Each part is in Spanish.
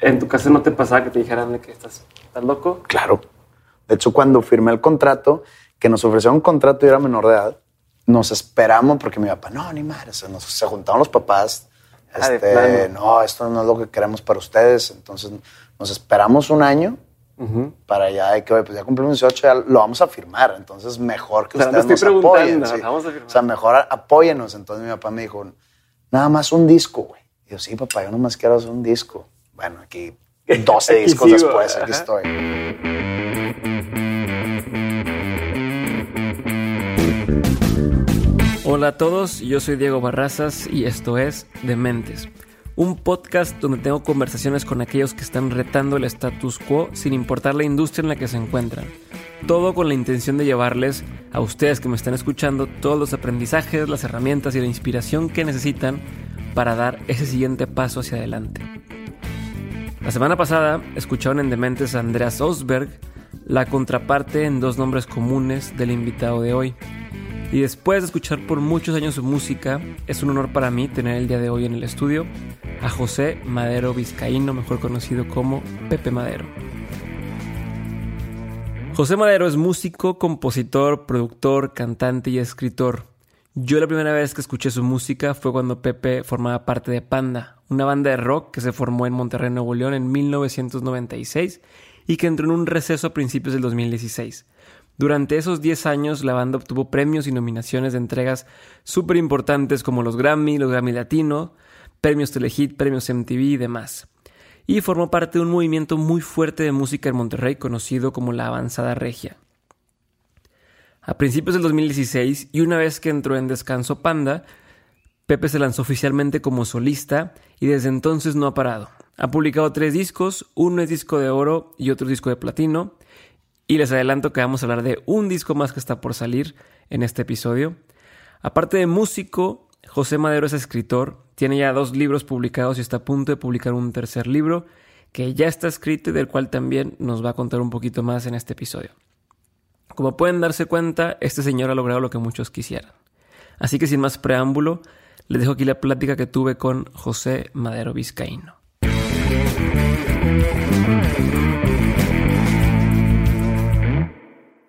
¿En tu casa no te pasaba que te dijeran de que estás, estás loco? Claro. De hecho, cuando firmé el contrato, que nos ofrecieron un contrato y era menor de edad, nos esperamos porque mi papá, no, ni madre, se, nos, se juntaron los papás. Ah, Este, no, esto no es lo que queremos para ustedes. Entonces nos esperamos un año para ya, de que oye, pues ya cumplimos 18, ya lo vamos a firmar. Entonces mejor que O sea, no ustedes nos apoyen. sí. vamos a firmar. O sea, mejor apóyenos. Entonces mi papá me dijo, nada más un disco, güey. Y yo, sí, papá, yo nomás quiero hacer un disco. Bueno, aquí 12 Aquí discos sigo, después, aquí ajá. estoy. Hola a todos, yo soy Diego Barrazas y esto es Dementes, un podcast donde tengo conversaciones con aquellos que están retando el status quo sin importar la industria en la que se encuentran. Todo con la intención de llevarles a ustedes que me están escuchando todos los aprendizajes, las herramientas y la inspiración que necesitan para dar ese siguiente paso hacia adelante. La semana pasada escucharon en Dementes a Andreas Osberg, la contraparte en dos nombres comunes del invitado de hoy. Y después de escuchar por muchos años su música, es un honor para mí tener el día de hoy en el estudio a José Madero Vizcaíno, mejor conocido como Pepe Madero. José Madero es músico, compositor, productor, cantante y escritor. Yo la primera vez que escuché su música fue cuando Pepe formaba parte de Panda, una banda de rock que se formó en Monterrey, Nuevo León en 1996 y que entró en un receso a principios del 2016. Durante esos 10 años la banda obtuvo premios y nominaciones de entregas súper importantes como los Grammy, los Grammy Latino, premios Telehit, premios MTV y demás. Y formó parte de un movimiento muy fuerte de música en Monterrey conocido como la Avanzada Regia. A principios del 2016 y una vez que entró en Descanso Panda, Pepe se lanzó oficialmente como solista y desde entonces no ha parado. Ha publicado tres discos, uno es disco de oro y otro disco de platino. Y les adelanto que vamos a hablar de un disco más que está por salir en este episodio. Aparte de músico, José Madero es escritor, tiene ya dos libros publicados y está a punto de publicar un tercer libro que ya está escrito y del cual también nos va a contar un poquito más en este episodio. Como pueden darse cuenta, este señor ha logrado lo que muchos quisieran. Así que sin más preámbulo, les dejo aquí la plática que tuve con José Madero Vizcaíno.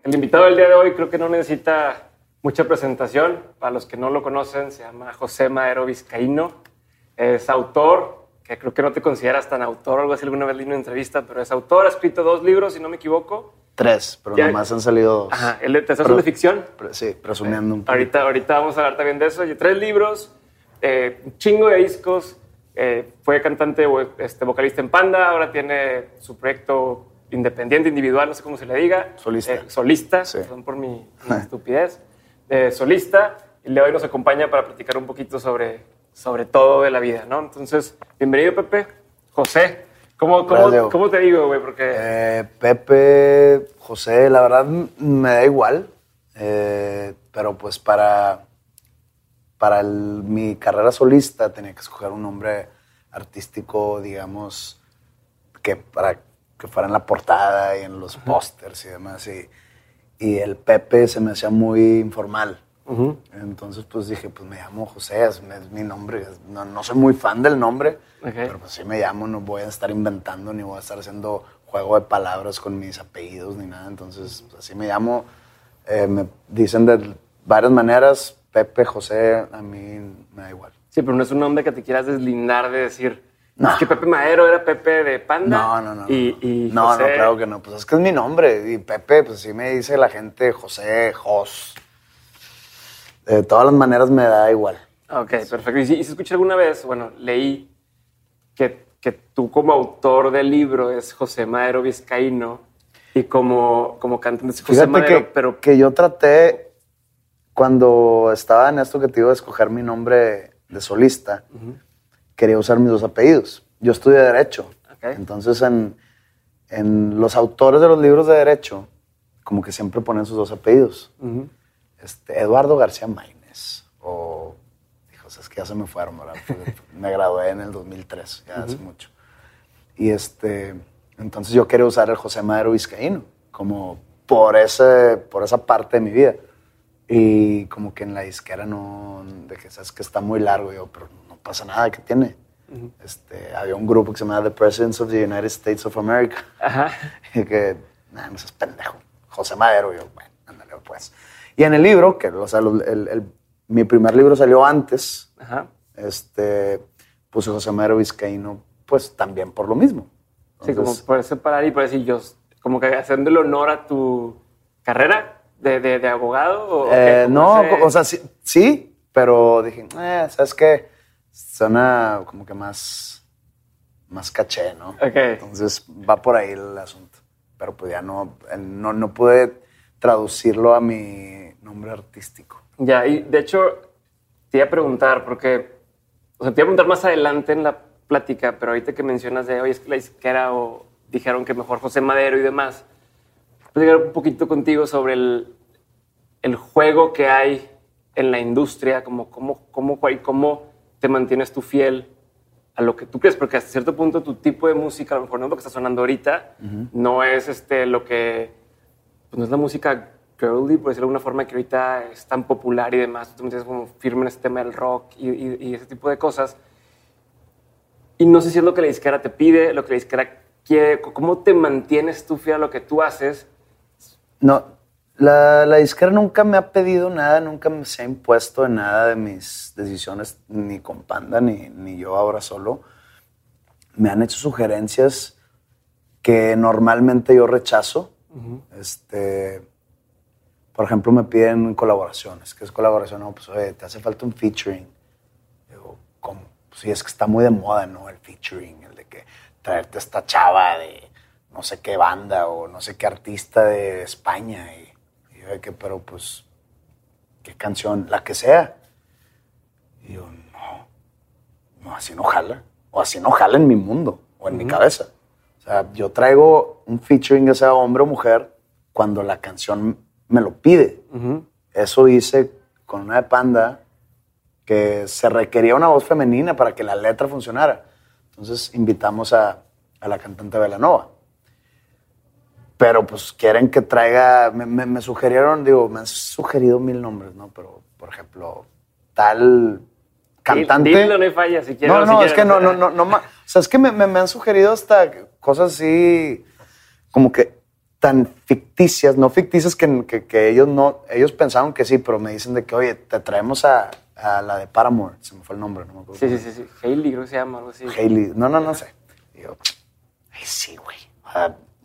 El invitado del día de hoy creo que no necesita mucha presentación. Para los que no lo conocen, se llama José Madero Vizcaíno. Es autor, que creo que no te consideras tan autor, algo así alguna vez leí en una entrevista, pero es autor, ha escrito dos libros, si no me equivoco. Tres, pero Ya- nomás han salido dos. Ajá, el de Pero- de ficción. Pre- Sí, presumiendo un poco. Ahorita, ahorita vamos a hablar también de eso. Y tres libros, eh, un chingo de discos. eh, fue cantante, este, vocalista en Panda. Ahora tiene su proyecto independiente, individual, no sé cómo se le diga. Solista. Eh, solista, Sí. perdón por mi, mi estupidez. Solista. Y le hoy nos acompaña para platicar un poquito sobre, sobre todo de la vida, ¿no? Entonces, bienvenido, Pepe. José, ¿cómo, cómo, te digo, güey? Porque Eh, Pepe, José, la verdad me da igual, eh, pero pues para, para el- mi carrera solista tenía que escoger un nombre artístico, digamos, que para que fuera en la portada y en los pósters y demás. Y, y el Pepe se me hacía muy informal. Ujú. Entonces, pues dije, pues me llamo José, es, es mi nombre. es- No, no soy muy fan del nombre, Ok. pero pues sí me llamo, no voy a estar inventando ni voy a estar haciendo juego de palabras con mis apellidos ni nada. Entonces, pues, así me llamo. Eh, me dicen de varias maneras, Pepe, José, a mí me da igual. Sí, pero no es un nombre que te quieras deslindar de decir. No. Es que Pepe Madero era Pepe de Panda. No, no, no. Y, no. y no, José- no, claro que no. Pues es que es mi nombre. Y Pepe, pues sí me dice la gente José, Jos. De todas las maneras me da igual. Ok, perfecto. Y si, y si escuché alguna vez, bueno, leí que, que tú como autor del libro es José Madero Vizcaíno y como, como cantante es José Fíjate Madero, que, pero que yo traté, cuando estaba en esto que te iba a escoger mi nombre de solista, quería usar mis dos apellidos. Yo estudié Derecho. Entonces, en, en los autores de los libros de Derecho, como que siempre ponen sus dos apellidos. Este, Eduardo García Maínez. O, dijo, es que ya se me fueron, ¿verdad? Me gradué en el 2003, ya hace mucho. Y este, entonces yo quería usar el José Madero Vizcaíno, como por, ese, por esa parte de mi vida. Y como que en la disquera no, de que sabes que está muy largo, yo, pero no pasa nada, ¿qué tiene? este, había un grupo que se llamaba The Presidents of the United States of America. Ajá. Y que, nada, no seas pendejo. José Madero, yo, bueno, ándale, pues. Y en el libro, que o sea, el- el- el- mi primer libro salió antes, Ajá. este, puse José Madero Vizcaíno, pues también por lo mismo. Sí, como Entonces, por separar y por decir yo, como que haciéndole honor a tu carrera de, de, de abogado. ¿o eh, qué? no, o sea, sí, sí, pero dije, eh, ¿sabes qué? Suena como que más, más caché, ¿no? Ok. Entonces va por ahí el asunto. Pero pues ya no, no, no pude traducirlo a mi nombre artístico. Ya, y de hecho, te iba a preguntar, porque, o sea, te iba a preguntar más adelante en la plática, pero ahorita que mencionas de, oye, es que la izquierda o dijeron que mejor José Madero y demás, platicar un poquito contigo sobre el, el juego que hay en la industria, como cómo, cómo, cómo te mantienes tú fiel a lo que tú crees, porque hasta cierto punto tu tipo de música, a lo mejor no es lo que está sonando ahorita, no es este, lo que pues no es la música girly, por decirlo de alguna forma, que ahorita es tan popular y demás. Tú entiendes como firme en este tema del rock y, y- y ese tipo de cosas. Y no sé si es lo que la disquera te pide, lo que la disquera quiere, cómo te mantienes tú fiel a lo que tú haces. No, la, la disquera nunca me ha pedido nada, nunca me se ha impuesto en nada de mis decisiones, ni con Panda, ni, ni yo ahora solo. Me han hecho sugerencias que normalmente yo rechazo. Este, por ejemplo, me piden colaboraciones. ¿Qué es colaboración? No, pues, oye, te hace falta un featuring. Digo, ¿cómo? Pues sí, es que está muy de moda, ¿no? El featuring, el de que traerte a esta chava de no sé qué banda o no sé qué artista de España. Y, y yo de que, pero pues, ¿qué canción? La que sea. Y yo, no, no, así no jala. O así no jala en mi mundo o en mi cabeza. Sea, yo traigo un featuring, ya sea hombre o mujer, cuando la canción me lo pide. Eso hice con una de Panda que se requería una voz femenina para que la letra funcionara. Entonces invitamos a, a la cantante Belanova. Pero pues quieren que traiga, me, me- me sugirieron, digo, me han sugerido mil nombres, ¿no? Pero, por ejemplo, tal cantante. Dilo, no hay falla, si quieres. No, o si no, es que no, no, no, no, o sea, es que me, me- me han sugerido hasta cosas así, como que tan ficticias, no ficticias que, que- que ellos no, ellos pensaban que sí, pero me dicen de que, oye, te traemos a, a la de Paramore, se me fue el nombre, no me acuerdo. Sí, sí, sí, sí. Hailey creo que se llama, algo así. Hailey, no, no, no sé. Y yo, ay, sí, güey,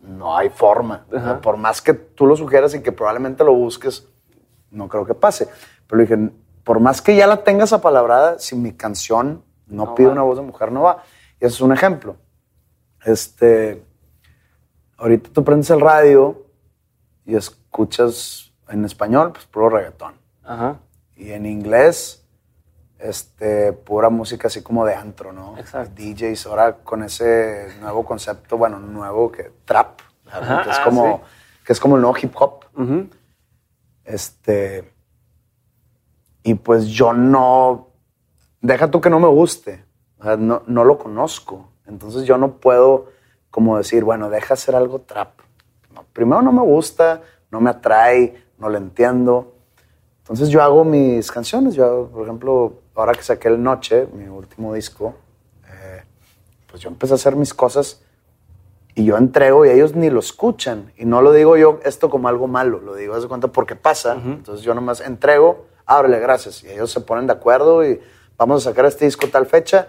no hay forma. O sea, Ajá. por más que tú lo sugieras y que probablemente lo busques, no creo que pase. Pero dije, por más que ya la tengas apalabrada, si mi canción no, No pide va. una voz de mujer, no va. Y ese es un ejemplo. Este, ahorita tú prendes el radio y escuchas en español, pues puro reggaetón. Ajá. Y en inglés, este, pura música así como de antro, ¿no? Exacto. DJs ahora con ese nuevo concepto, bueno, nuevo que trap, que es ah, como que es como el nuevo hip hop. Este y pues yo no deja tú que no me guste, o sea, no, no lo conozco, entonces yo no puedo como decir, bueno, deja hacer algo trap. No, primero no me gusta, no me atrae, no lo entiendo. Entonces yo hago mis canciones. Yo, hago, por ejemplo, ahora que saqué el Noche, mi último disco, eh, pues yo empecé a hacer mis cosas y yo entrego y ellos ni lo escuchan. Y no lo digo yo esto como algo malo, lo digo de cuenta porque pasa. Entonces yo nomás entrego, ábrele, gracias. Y ellos se ponen de acuerdo y vamos a sacar este disco tal fecha.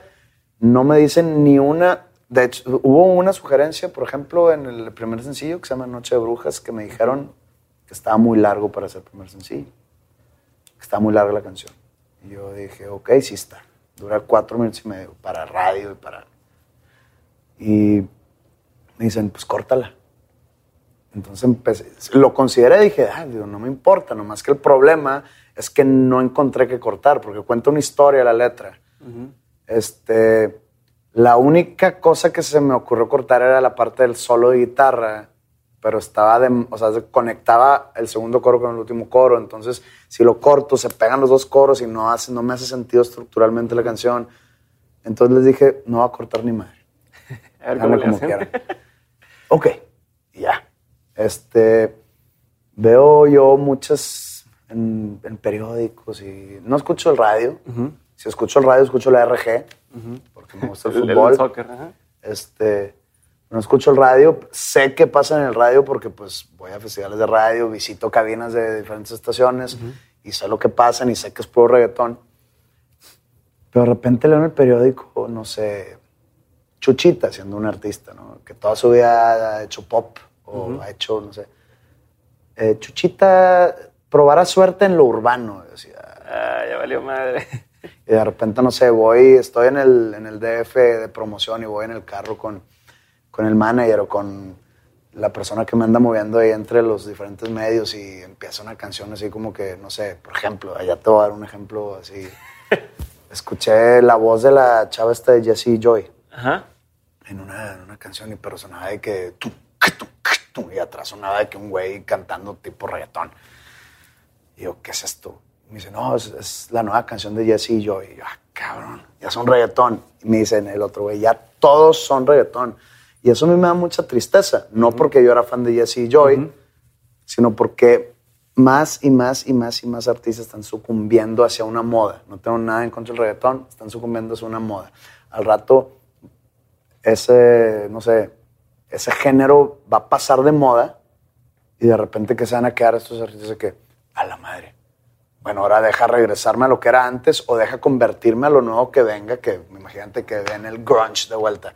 No me dicen ni una. De hecho, hubo una sugerencia, por ejemplo, en el primer sencillo que se llama Noche de Brujas, que me dijeron que estaba muy largo para ser primer sencillo. Que estaba muy larga la canción. Y yo dije, ok, sí está. Dura cuatro minutos y medio para radio y para. Y me dicen, pues córtala. Entonces empecé, lo consideré y dije, ah, digo, no me importa, nomás que el problema es que no encontré que cortar, porque cuenta una historia la letra. Este, la única cosa que se me ocurrió cortar era la parte del solo de guitarra, pero estaba de, o sea, se conectaba el segundo coro con el último coro, entonces si lo corto se pegan los dos coros y no hace, no me hace sentido estructuralmente la canción. Entonces les dije, no va a cortar ni madre. A ver cómo como quieran. Ok, ya. Este, veo yo muchas en, en periódicos y no escucho el radio. Si escucho el radio, escucho la RG, porque me gusta el fútbol. Este, no escucho el radio, sé qué pasa en el radio porque pues voy a festivales de radio, visito cabinas de diferentes estaciones y sé lo que pasa y sé que es puro reggaetón. Pero de repente leo en el periódico, no sé, Chuchita siendo un artista, ¿no? Que toda su vida ha hecho pop o ha hecho, no sé. Eh, Chuchita probará suerte en lo urbano. Decía. Ah, ya valió madre. Y de repente, no sé, voy, estoy en el, en el DF de promoción y voy en el carro con con el manager o con la persona que me anda moviendo ahí entre los diferentes medios y empieza una canción así como que, no sé, por ejemplo, allá te voy a dar un ejemplo así. Escuché la voz de la chava esta de Jessie Joy Ajá. En, una, en una canción y pero sonaba de que... y atrás sonaba de que un güey cantando tipo reggaetón. Y yo, ¿qué es esto? Me dice, no, es, la nueva canción de Jessie Joy Y yo, ah, cabrón, ya son reggaetón. Y me dicen el otro güey, ya todos son reggaetón. Y eso a mí me da mucha tristeza, no porque yo era fan de Jesse Joy, sino porque más y más y más y más artistas están sucumbiendo hacia una moda. No tengo nada en contra del reggaetón, están sucumbiendo hacia una moda. Al rato, ese, no sé, ese género va a pasar de moda y de repente que se van a quedar estos artistas de que, a la madre. Bueno, ahora deja regresarme a lo que era antes o deja convertirme a lo nuevo que venga, que imagínate que den el grunge de vuelta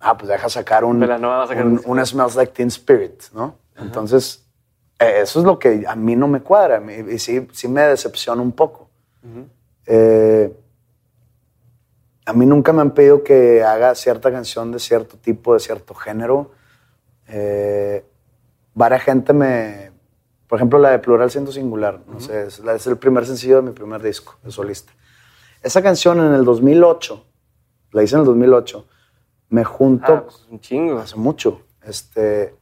ah, pues deja sacar un, un, Smells Like Teen Spirit, ¿no? Entonces, eh, eso es lo que a mí no me cuadra y sí, sí me decepciona un poco. Eh, a mí nunca me han pedido que haga cierta canción de cierto tipo, de cierto género. Eh, varias gente me... Por ejemplo, la de Plural Siendo Singular. No sé, es, es, el primer sencillo de mi primer disco de solista. Esa canción en el 2008, la hice en el 2008, me junto. Ah, pues, un chingo. Hace mucho. Este.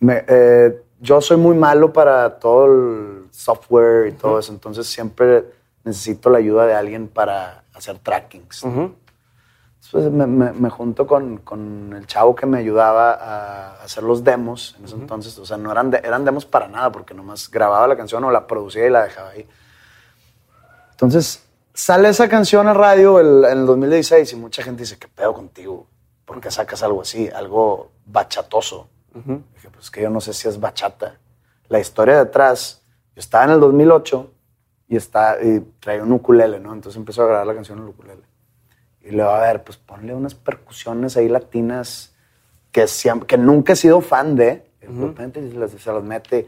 Eh, yo soy muy malo para todo el software y todo eso, entonces siempre necesito la ayuda de alguien para hacer trackings. Entonces me, junto con, con, el chavo que me ayudaba a hacer los demos en ese entonces. O sea, no eran, eran demos para nada, porque nomás grababa la canción o la producía y la dejaba ahí. Entonces, Sale esa canción a radio en el 2016 y mucha gente dice, ¿qué pedo contigo? ¿Por qué sacas algo así? Algo bachatoso. Dije, pues que yo no sé si es bachata. La historia detrás, yo estaba en el 2008 y, está, y traía un ukulele, ¿no? Entonces empezó a grabar la canción en el ukulele. Y le va a ver, pues ponle unas percusiones ahí latinas que, que nunca he sido fan de. de repente se las mete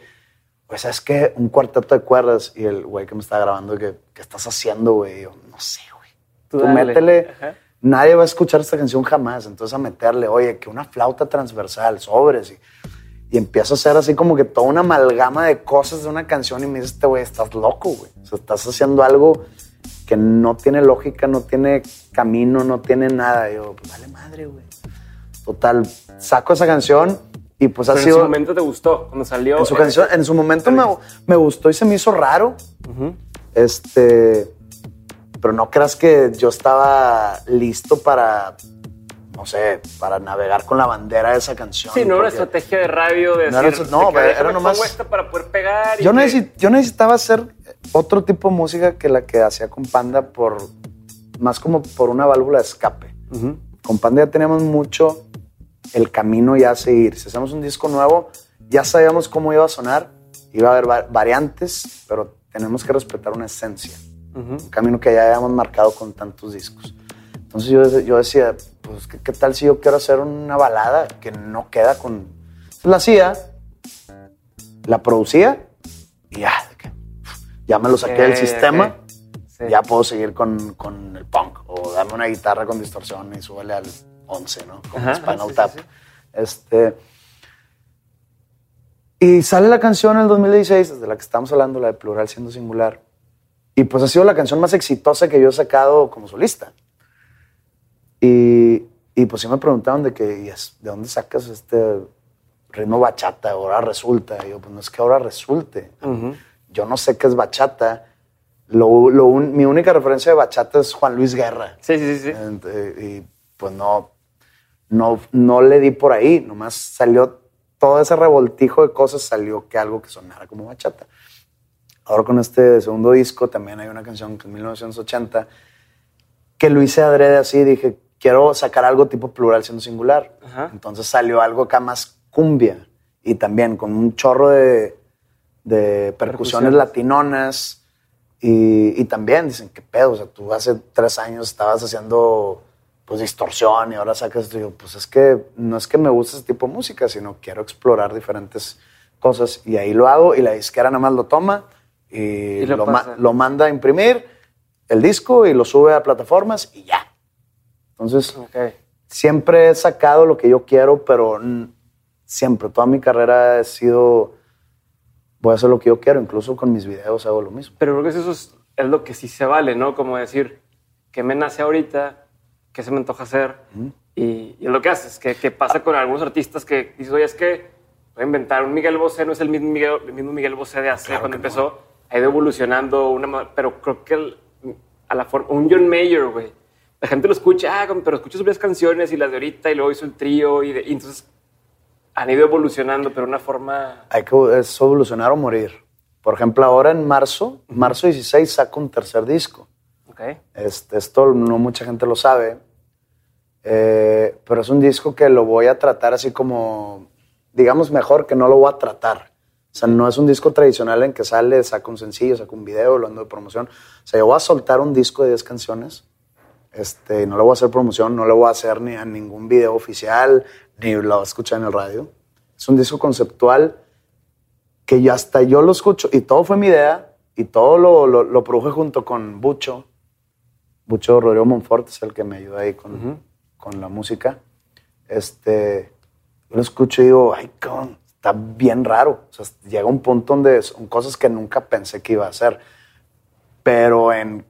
pues es que un cuarteto de cuerdas y el güey que me está grabando, que, ¿qué estás haciendo, güey? Yo, no sé, güey. Tú, métele. Nadie va a escuchar esta canción jamás. Entonces a meterle, oye, que una flauta transversal, sobres. Y, y empiezo a hacer así como que toda una amalgama de cosas de una canción y me dice, este güey, estás loco, güey. O sea, estás haciendo algo que no tiene lógica, no tiene camino, no tiene nada. Y yo, pues vale madre, güey. Total, saco esa canción y pues ha sido. En su momento te gustó cuando salió. En su, canción, en su momento me, me, gustó y se me hizo raro. Este. Pero no creas que yo estaba listo para. No sé, para navegar con la bandera de esa canción. Sí, no era una estrategia de radio de no decir, era, no, era nomás. para poder pegar. yo, yo necesitaba hacer otro tipo de música que la que hacía con Panda por. Más como por una válvula de escape. Con Panda ya teníamos mucho el camino ya a seguir. Si hacemos un disco nuevo, ya sabíamos cómo iba a sonar, iba a haber variantes, pero tenemos que respetar una esencia, un camino que ya habíamos marcado con tantos discos. Entonces yo, yo decía, pues, ¿qué, tal si yo quiero hacer una balada que no queda con... la hacía, la producía y ya, ya me lo saqué del sistema, ya puedo seguir con, con, el punk o dame una guitarra con distorsión y súbele al 11, ¿no? Con Spinal Tap. Este, y sale la canción en el 2016, de la que estamos hablando, la de Plural siendo singular. Y pues ha sido la canción más exitosa que yo he sacado como solista. Y, y pues sí me preguntaron de que, ¿de dónde sacas este ritmo bachata? Ahora resulta. Y yo, pues no es que ahora resulte. Yo no sé qué es bachata. Lo, lo mi única referencia de bachata es Juan Luis Guerra. Sí, sí, sí. y pues no, no, no le di por ahí, nomás salió todo ese revoltijo de cosas, salió que algo que sonara como bachata. Ahora con este segundo disco también hay una canción que es 1980 que lo hice adrede así, dije, quiero sacar algo tipo plural siendo singular. Ajá. Entonces salió algo acá más cumbia y también con un chorro de, de percusiones Percusiones. latinonas y, y también dicen, ¿qué pedo? O sea, tú hace tres años estabas haciendo pues distorsión y ahora sacas esto. Y yo, pues es que no es que me guste ese tipo de música, sino quiero explorar diferentes cosas y ahí lo hago y la disquera nada más lo toma y, Y lo lo, ma- lo manda a imprimir el disco y lo sube a plataformas y ya. Entonces, Ok. siempre he sacado lo que yo quiero, pero siempre, toda mi carrera he sido, voy a hacer lo que yo quiero, incluso con mis videos hago lo mismo. Pero creo que eso es, es lo que sí se vale, ¿no? Como decir, que me nace ahorita, que se me antoja hacer. y, y es lo que haces, que, que pasa con algunos artistas que dices, oye, es que voy a inventar un Miguel Bosé, no es el mismo Miguel, el mismo Miguel Bosé de hace Claro cuando no. empezó. Ha ido evolucionando, una, pero creo que el- a la forma, un John Mayer, güey. La gente lo escucha, ah, pero escucha sus canciones y las de ahorita y luego hizo el trío y, de- y entonces han ido evolucionando, pero una forma... Hay que es evolucionar o morir. Por ejemplo, ahora en marzo, marzo 16, saco un tercer disco. Ok. Este, esto no mucha gente lo sabe, eh, pero es un disco que lo voy a tratar así como, digamos mejor que no lo voy a tratar. O sea, no es un disco tradicional en que sale, saca un sencillo, saca un video, lo ando de promoción. O sea, yo voy a soltar un disco de 10 canciones. Este, no le voy a hacer promoción, no le voy a hacer ni a ningún video oficial, ni lo voy a escuchar en el radio. Es un disco conceptual que yo hasta yo lo escucho y todo fue mi idea y todo lo, lo, lo produje junto con Bucho. Bucho Rodrigo Monfort es el que me ayuda ahí con, con la música. Este, lo escucho y digo, ay, cabrón, está bien raro. O sea, llega un punto donde son cosas que nunca pensé que iba a hacer. Pero en,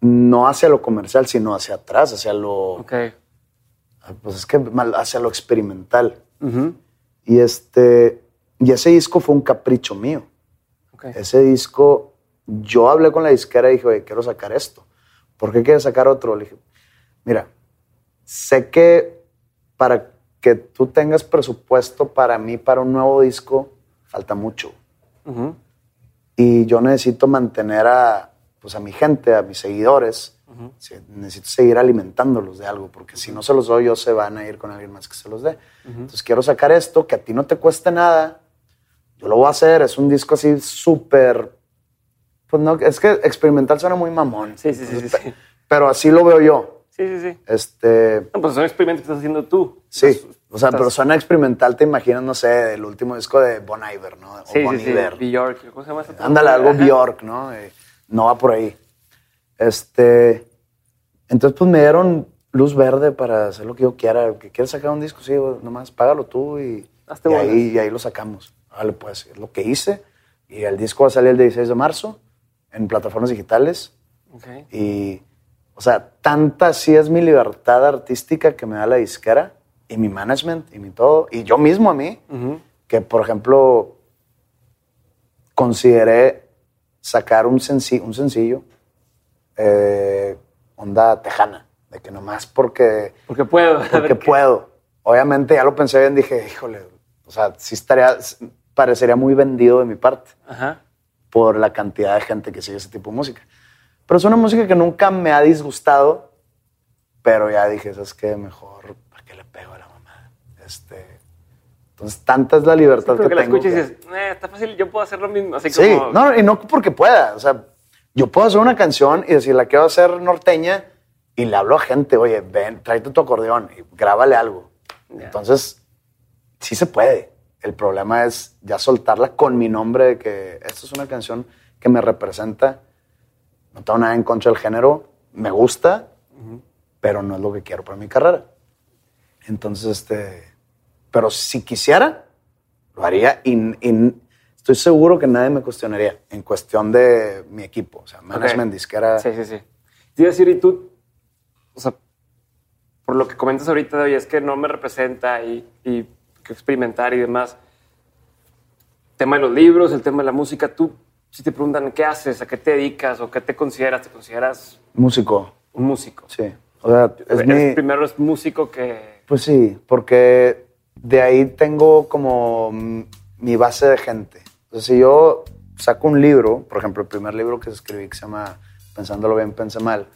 no hacia lo comercial, sino hacia atrás, hacia lo, Ok. Pues es que hacia lo experimental. Y este, y ese disco fue un capricho mío. Ese disco, yo hablé con la disquera y dije, oye, quiero sacar esto. ¿Por qué quieres sacar otro? Le dije, mira, sé que para que tú tengas presupuesto para mí, para un nuevo disco, falta mucho. Y yo necesito mantener a, pues a mi gente, a mis seguidores. Sí, necesito seguir alimentándolos de algo, porque si no se los doy, yo se van a ir con alguien más que se los dé. Entonces quiero sacar esto, que a ti no te cueste nada. Yo lo voy a hacer, es un disco así súper... Pues no, es que experimental suena muy mamón. Sí, sí, sí, sí, sí. Pero así lo veo yo. Sí, sí, sí. Este, No, pues son experimentos que estás haciendo tú. sí, Estás- o sea, estás- pero suena experimental, te imaginas, no sé, el último disco de Bon Iver, ¿no? O Sí, Bon sí, sí. Iver. Bjork. ¿Cómo se llama Ándale, algo. Bjork, ¿no? Eh, no va por ahí. Este, entonces pues me dieron luz verde para hacer lo que yo quiera. Que quieres sacar un disco, sí, nomás págalo tú y, y ahí, y ahí lo sacamos. Vale, pues es lo que hice. Y el disco va a salir el 16 de marzo en plataformas digitales. Ok. Y, o sea, tanta así es mi libertad artística que me da la disquera y mi management y mi todo. Y yo mismo a mí que, por ejemplo, consideré sacar un, senci- un sencillo, eh, onda tejana, de que nomás porque, Porque puedo. porque qué- puedo. Obviamente ya lo pensé bien, dije, híjole, o sea, sí estaría, parecería muy vendido de mi parte Ajá. por la cantidad de gente que sigue ese tipo de música. Pero es una música que nunca me ha disgustado, pero ya dije, ¿sabes qué? Mejor, ¿para qué le pego a la mamá? Este, entonces, tanta es la libertad Creo que que la tengo. escuchas y dices, eh, está fácil, yo puedo hacer lo mismo. Así Sí, como... no, y no porque pueda. O sea, yo puedo hacer una canción y decir, la quiero hacer norteña y le hablo a gente, oye, ven, tráete tu acordeón y grábale algo. Ya. Entonces, sí se puede. El problema es ya soltarla con mi nombre de que esta es una canción que me representa. No tengo nada en contra del género, me gusta, pero no es lo que quiero para mi carrera. Entonces, este, pero si quisiera, lo haría y, y estoy seguro que nadie me cuestionaría en cuestión de mi equipo, o sea, management, disquera. Sí, sí, sí. Te iba a decir, y tú, o sea, por lo que comentas ahorita, oye, es que no me representa y, y que experimentar y demás. Tema de los libros, el tema de la música, tú, si te preguntan qué haces, a qué te dedicas o qué te consideras, te consideras Músico, un músico. sí. O sea, es mi... Primero es músico que... Pues sí, porque de ahí tengo como mi base de gente. Entonces, si yo saco un libro, por ejemplo, el primer libro que escribí que se llama Pensándolo bien, pensé mal,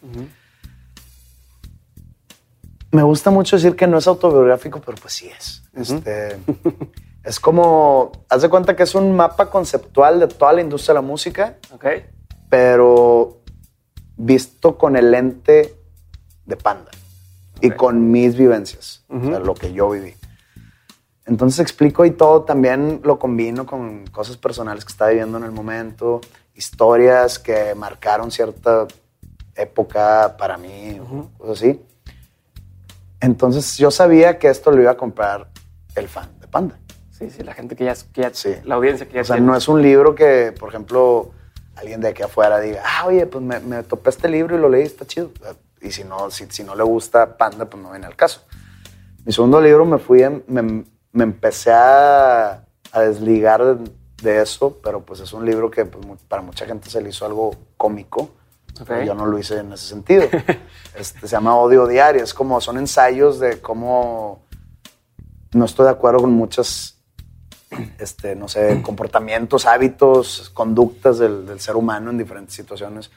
me gusta mucho decir que no es autobiográfico, pero pues sí es. Este, es como, haz de cuenta que es un mapa conceptual de toda la industria de la música, pero visto con el lente de panda y con mis vivencias, o sea, lo que yo viví. Entonces explico y todo, también lo combino con cosas personales que estaba viviendo en el momento, historias que marcaron cierta época para mí, Ujú. cosas así. Entonces yo sabía que esto lo iba a comprar el fan de Panda. Sí, sí, la gente que ya, que ya- Sí. la audiencia que ya O sea, tiene. no es un libro que, por ejemplo, alguien de aquí afuera diga, ah, oye, pues me, me topé este libro y lo leí, está chido. Y si no, si, si no le gusta Panda, pues no viene al caso. Mi segundo libro me fui, en- me, me empecé a, a desligar de, eso, pero pues es un libro que pues, para mucha gente se le hizo algo cómico. Yo no lo hice en ese sentido. Este, se llama Odio Diario. Es como, son ensayos de cómo no estoy de acuerdo con muchas, este, no sé, comportamientos, hábitos, conductas del, del ser humano en diferentes situaciones.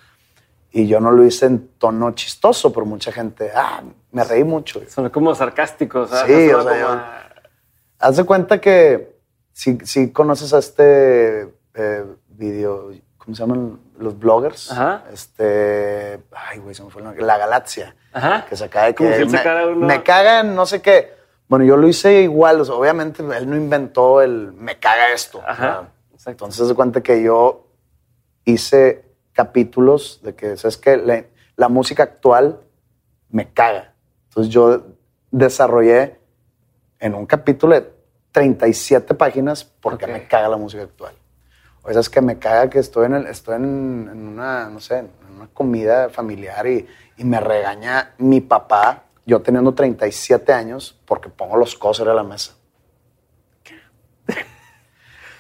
Y yo no lo hice en tono chistoso, pero mucha gente, ah, me reí mucho. Son como sarcásticos. ¿sabes? Sí, o sea, como yo- Haz de cuenta que si, si conoces a este eh, video, ¿cómo se llaman los bloggers? Ajá. Este, ay, güey, se me fue el nombre. La Galaxia. Ajá. Que se de Como que si él me, uno- me cagan, no sé qué. Bueno, yo lo hice igual, o sea, obviamente él no inventó el me caga esto. Ajá, o sea, exacto. entonces, haz de cuenta que yo hice capítulos de que, ¿sabes qué? La, la música actual me caga. Entonces, yo desarrollé en un capítulo de 37 páginas porque Ok. me caga la música actual. O sea, es que me caga que estoy en, el- estoy en, en una, no sé, en una comida familiar y, y me regaña mi papá, yo teniendo 37 años, porque pongo los codos a la mesa.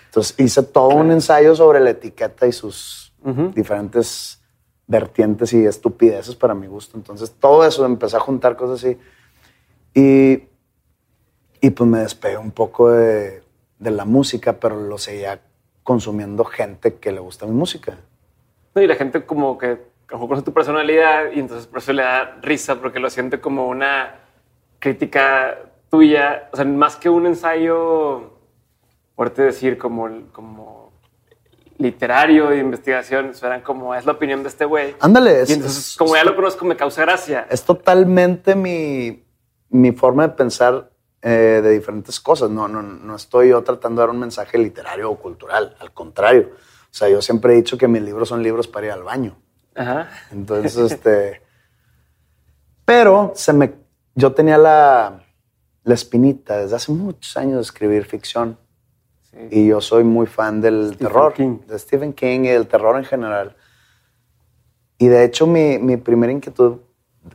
Entonces hice todo un ensayo sobre la etiqueta y sus Ujú. diferentes vertientes y estupideces para mi gusto. Entonces todo eso empecé a juntar cosas así. Y, y pues me despegué un poco de, de la música, pero lo seguía consumiendo gente que le gusta mi música. No, y la gente como que a lo mejor tu personalidad y entonces por eso le da risa porque lo siente como una crítica tuya, o sea, más que un ensayo, fuerte decir, como, como literario de investigación, suenan como es la opinión de este güey. Ándale, Y entonces, es- como ya lo conozco, me causa gracia. es totalmente mi, mi forma de pensar eh, de diferentes cosas. No, no, no estoy yo tratando de dar un mensaje literario o cultural, al contrario. O sea, yo siempre he dicho que mis libros son libros para ir al baño. Ajá. Entonces, este. Pero se me, yo tenía la, la espinita desde hace muchos años de escribir ficción. Sí. Y yo soy muy fan del Stephen terror, King. de Stephen King y del terror en general. Y de hecho, mi, mi primera inquietud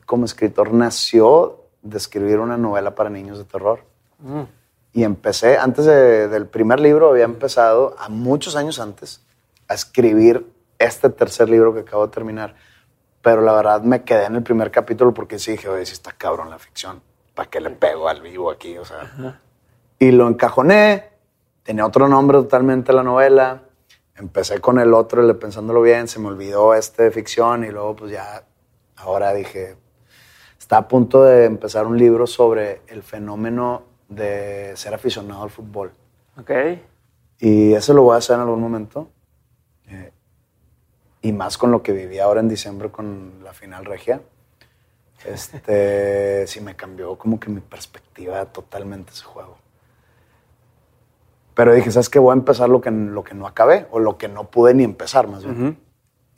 como escritor nació de escribir una novela para niños de terror. Mm. Y empecé, antes de- del primer libro, había empezado, a muchos años antes, a escribir este tercer libro que acabo de terminar. Pero la verdad me quedé en el primer capítulo porque sí dije, oye, si está cabrón la ficción. ¿Para qué le pego al vivo aquí? O sea. Y lo encajoné. Tenía otro nombre totalmente la novela. Empecé con el otro, el de pensándolo bien. Se me olvidó este de ficción. Y luego, pues ya, ahora dije, está a punto de empezar un libro sobre el fenómeno de ser aficionado al fútbol. Ok. Y eso lo voy a hacer en algún momento. Eh, y más con lo que viví ahora en diciembre con la final regia. Este, sí me cambió como que mi perspectiva totalmente ese juego. Pero dije, ¿sabes qué? Voy a empezar lo que, lo que no acabé o lo que no pude ni empezar más bien. Ujú.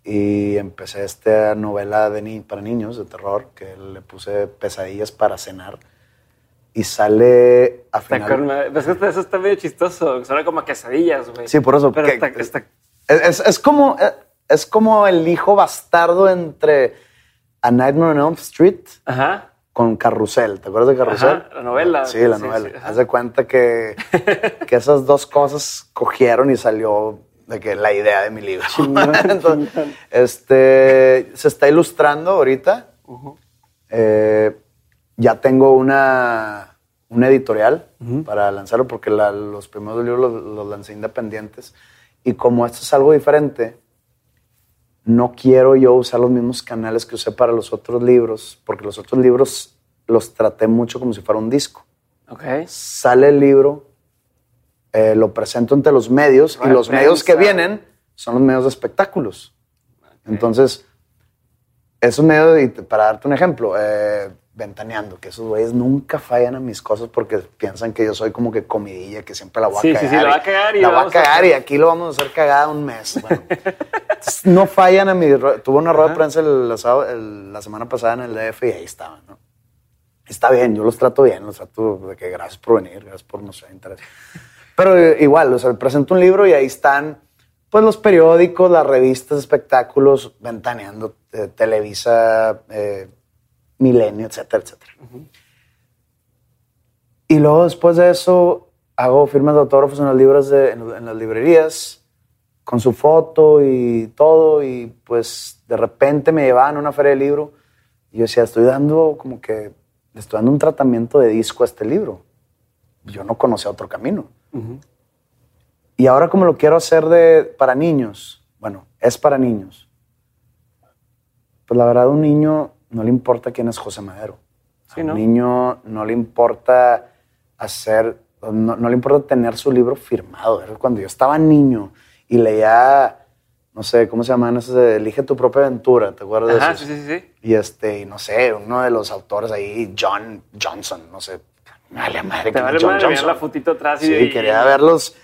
Y empecé esta novela de ni para niños de terror que le puse pesadillas para cenar. Y sale a Está final. con madre. Pues eso está medio chistoso. Suena como a quesadillas, güey. Sí, por eso. Pero que- está, está- Es, es- como, es como el hijo bastardo entre A Nightmare on Elm Street Ajá. con Carrusel. ¿Te acuerdas de Carrusel? Ajá, la novela. Sí, la Sí, novela. sí. Haz de cuenta que, que esas dos cosas cogieron y salió de que la idea de mi libro. Chingón, Entonces, chingón. este, se está ilustrando ahorita. Ujú. Eh, ya tengo una, una editorial Ujú. para lanzarlo porque la- los primeros libros los, los lancé independientes. Y como esto es algo diferente, no quiero yo usar los mismos canales que usé para los otros libros, porque los otros libros los traté mucho como si fuera un disco. Ok. Sale el libro, eh, lo presento ante los medios y los de medios que prensa. vienen son los medios de espectáculos. Entonces, esos medios, para darte un ejemplo, eh, Ventaneando, que esos güeyes nunca fallan a mis cosas porque piensan que yo soy como que comidilla, que siempre la voy a Sí, sí, cagar. sí, la y- va a cagar y la la va a a cagar hacer. y aquí lo vamos a hacer cagada un mes. Bueno, no fallan a mi... Tuve una rueda de prensa el- la el- la semana pasada en el DF y ahí estaban, ¿no? Está bien, yo los trato bien, los trato de que gracias por venir, gracias por, no sé, interés. Pero eh, igual, o sea, presento un libro y ahí están, pues, los periódicos, las revistas, espectáculos, ventaneando, eh, Televisa, eh, Milenio, etcétera, etcétera. Y luego, después de eso, hago firmas de autógrafos en las, libras de, en, en las librerías, con su foto y todo, y pues, de repente me llevaban a una feria de libro y yo decía, estoy dando como que, estoy dando un tratamiento de disco a este libro. Yo no conocía otro camino. Y ahora como lo quiero hacer de, para niños, bueno, es para niños. Pues la verdad, a un niño no le importa quién es José Madero. Sí, a un ¿no? niño no le importa hacer, no, no le importa tener su libro firmado. Cuando yo estaba niño y leía, no sé, ¿cómo se llaman esos de Elige tu propia aventura? ¿Te acuerdas de Ajá, esos? sí, sí, sí. Y este, no sé, uno de los autores ahí, John Johnson, no sé. Vale madre Te vale madre, Johnson. la fotito atrás y... Sí, y- quería verlos,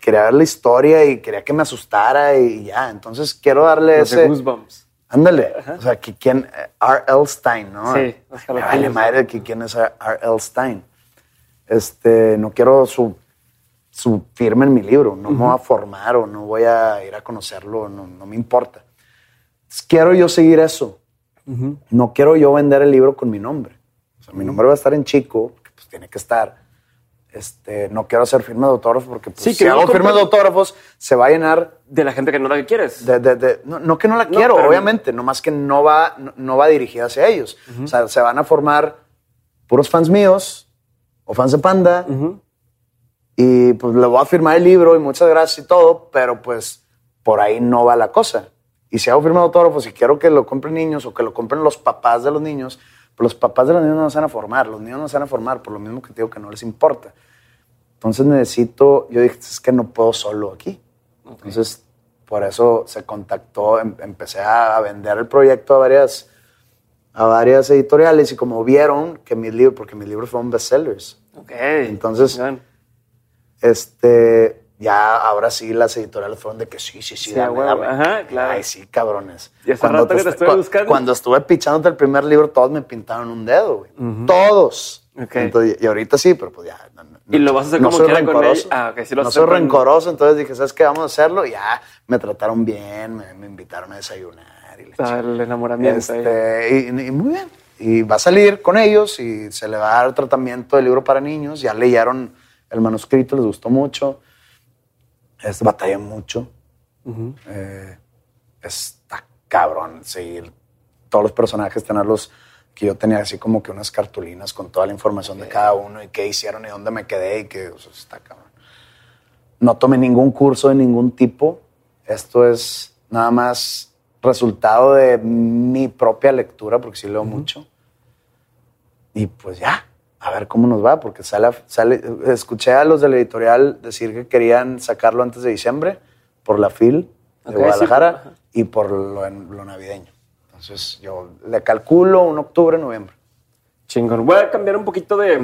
quería ver la historia y quería que me asustara y ya. Entonces quiero darle los de ese. Goosebumps. Ándale. O sea, que quién. eh, R.L. Stein, ¿no? Sí, Me vale madre que quién es R.L. Stein. Este, no quiero su, su firma en mi libro. No me voy a formar o no voy a ir a conocerlo. No, no me importa. Entonces, quiero yo seguir eso. No quiero yo vender el libro con mi nombre. O sea, mi nombre va a estar en chico, pues tiene que estar. Este, no quiero hacer firma de autógrafos porque pues, Sí, que si hago firmas de autógrafos se va a llenar De la gente que no la que quieres. de, de- de- no, no que no la No, quiero, obviamente, nomás que no va, no, no va dirigida hacia ellos. O sea, se van a formar puros fans míos o fans de Panda y pues le voy a firmar el libro y muchas gracias y todo, pero pues por ahí no va la cosa. Y si hago firma de autógrafos y quiero que lo compren niños o que lo compren los papás de los niños, los papás de los niños no se van a formar, los niños no se van a formar por lo mismo que te digo que no les importa. Entonces necesito, yo dije, es que no puedo solo aquí. Entonces, por eso se contactó, em- empecé a, vender el proyecto a varias, a varias editoriales y como vieron que mis libros, porque mis libros fueron bestsellers, Ok. Entonces- Bien. este, ya ahora sí las editoriales fueron de que sí, sí, sí, Sí, dame, dame. Ajá, claro. Ay, sí, cabrones. Y hace rato que te est- estuve cu- buscando. Cuando estuve pichándote el primer libro, todos me pintaron un dedo, güey. Todos. Ok. Entonces, y ahorita sí, pero pues ya. no- no- Y lo vas a hacer no como soy con rencoroso. ellos. Ah, ok, sí lo no soy con- rencoroso, entonces dije, ¿sabes qué? Vamos a hacerlo. Y ya me trataron bien, me, me invitaron a desayunar. Y Ah, el enamoramiento. este, y, y muy bien. Y va a salir con ellos y se le va a dar tratamiento de libro para niños. Ya leyeron el manuscrito, les gustó mucho. Es batalla mucho. Eh, está cabrón seguir todos los personajes, tenerlos que yo tenía así como que unas cartulinas con toda la información de cada uno y qué hicieron y dónde me quedé y que o sea, está cabrón. No tomé ningún curso de ningún tipo. Esto es nada más resultado de mi propia lectura, porque sí leo mucho. Y pues ya, a ver cómo nos va, porque sale, sale, escuché a los de la editorial decir que querían sacarlo antes de diciembre por la FIL de Ok, sí, Guadalajara ajá. y por lo, lo navideño. Entonces yo le calculo un octubre, noviembre. Chingón. Voy a cambiar un poquito de,